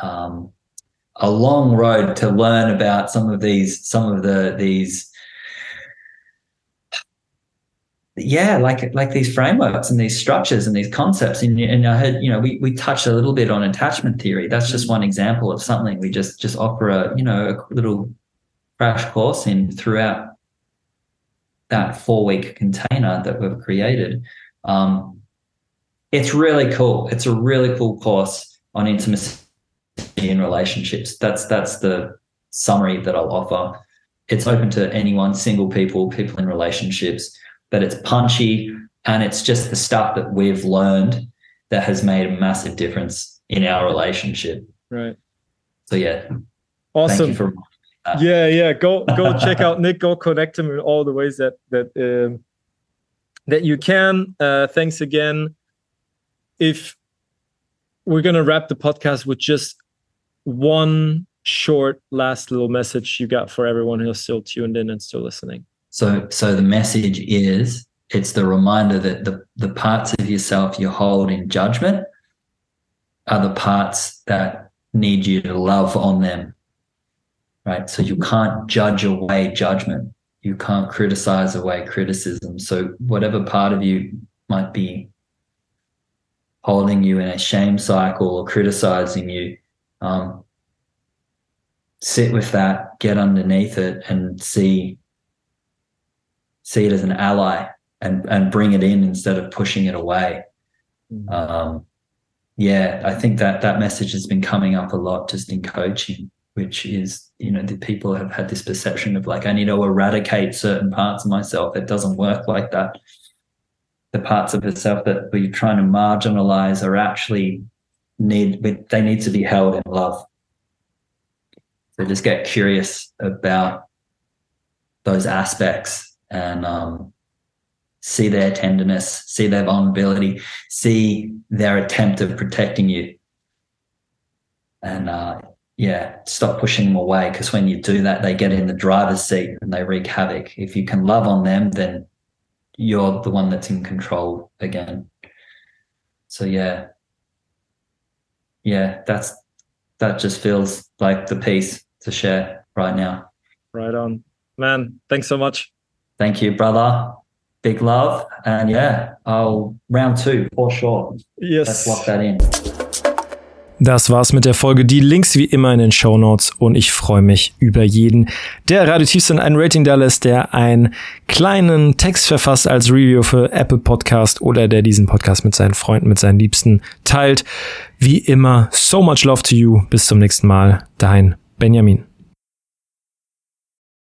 um, a long road to learn about some of these some of the these yeah like like these frameworks and these structures and these concepts. And, and i heard you know we, we touched a little bit on attachment theory. That's just one example of something we just just offer a you know a little crash course in throughout that four week container that we've created. Um, it's really cool. It's a really cool course on intimacy in relationships. That's that's the summary that I'll offer. It's open to anyone, single people, people in relationships, but it's punchy and it's just the stuff that we've learned that has made a massive difference in our relationship. Right. So yeah. Awesome. For yeah, yeah. Go go check out Nick. Go connect him in all the ways that that um, that you can. Uh, thanks again. If we're gonna wrap the podcast with just one short last little message you got for everyone who's still tuned in and still listening? So, so the message is it's the reminder that the, the parts of yourself you hold in judgment are the parts that need you to love on them. Right. So you can't judge away judgment. You can't criticize away criticism. So whatever part of you might be holding you in a shame cycle or criticizing you, um, sit with that, get underneath it, and see see it as an ally and and bring it in instead of pushing it away. Mm-hmm. Um, yeah, I think that that message has been coming up a lot just in coaching, which is you know the people have had this perception of like I need to eradicate certain parts of myself. It doesn't work like that. The parts of yourself that we're trying to marginalize are actually need they need to be held in love so just get curious about those aspects and um, see their tenderness, see their vulnerability, see their attempt of protecting you. And uh, yeah, stop pushing them away because when you do that, they get in the driver's seat and they wreak havoc. If you can love on them, then you're the one that's in control again. So yeah, yeah, that's that just feels like the piece to share right now. Right on. Man, thanks so much. Thank you, brother. Big love. And yeah, I'll round two for sure. Yes. Let's lock that in. Das war's mit der Folge. Die Links wie immer in den Show Notes und ich freue mich über jeden, der Radio Tiefsinn ein Rating da lässt, der einen kleinen Text verfasst als Review für Apple Podcast oder der diesen Podcast mit seinen Freunden, mit seinen Liebsten teilt. Wie immer, so much love to you. Bis zum nächsten Mal. Dein Benjamin.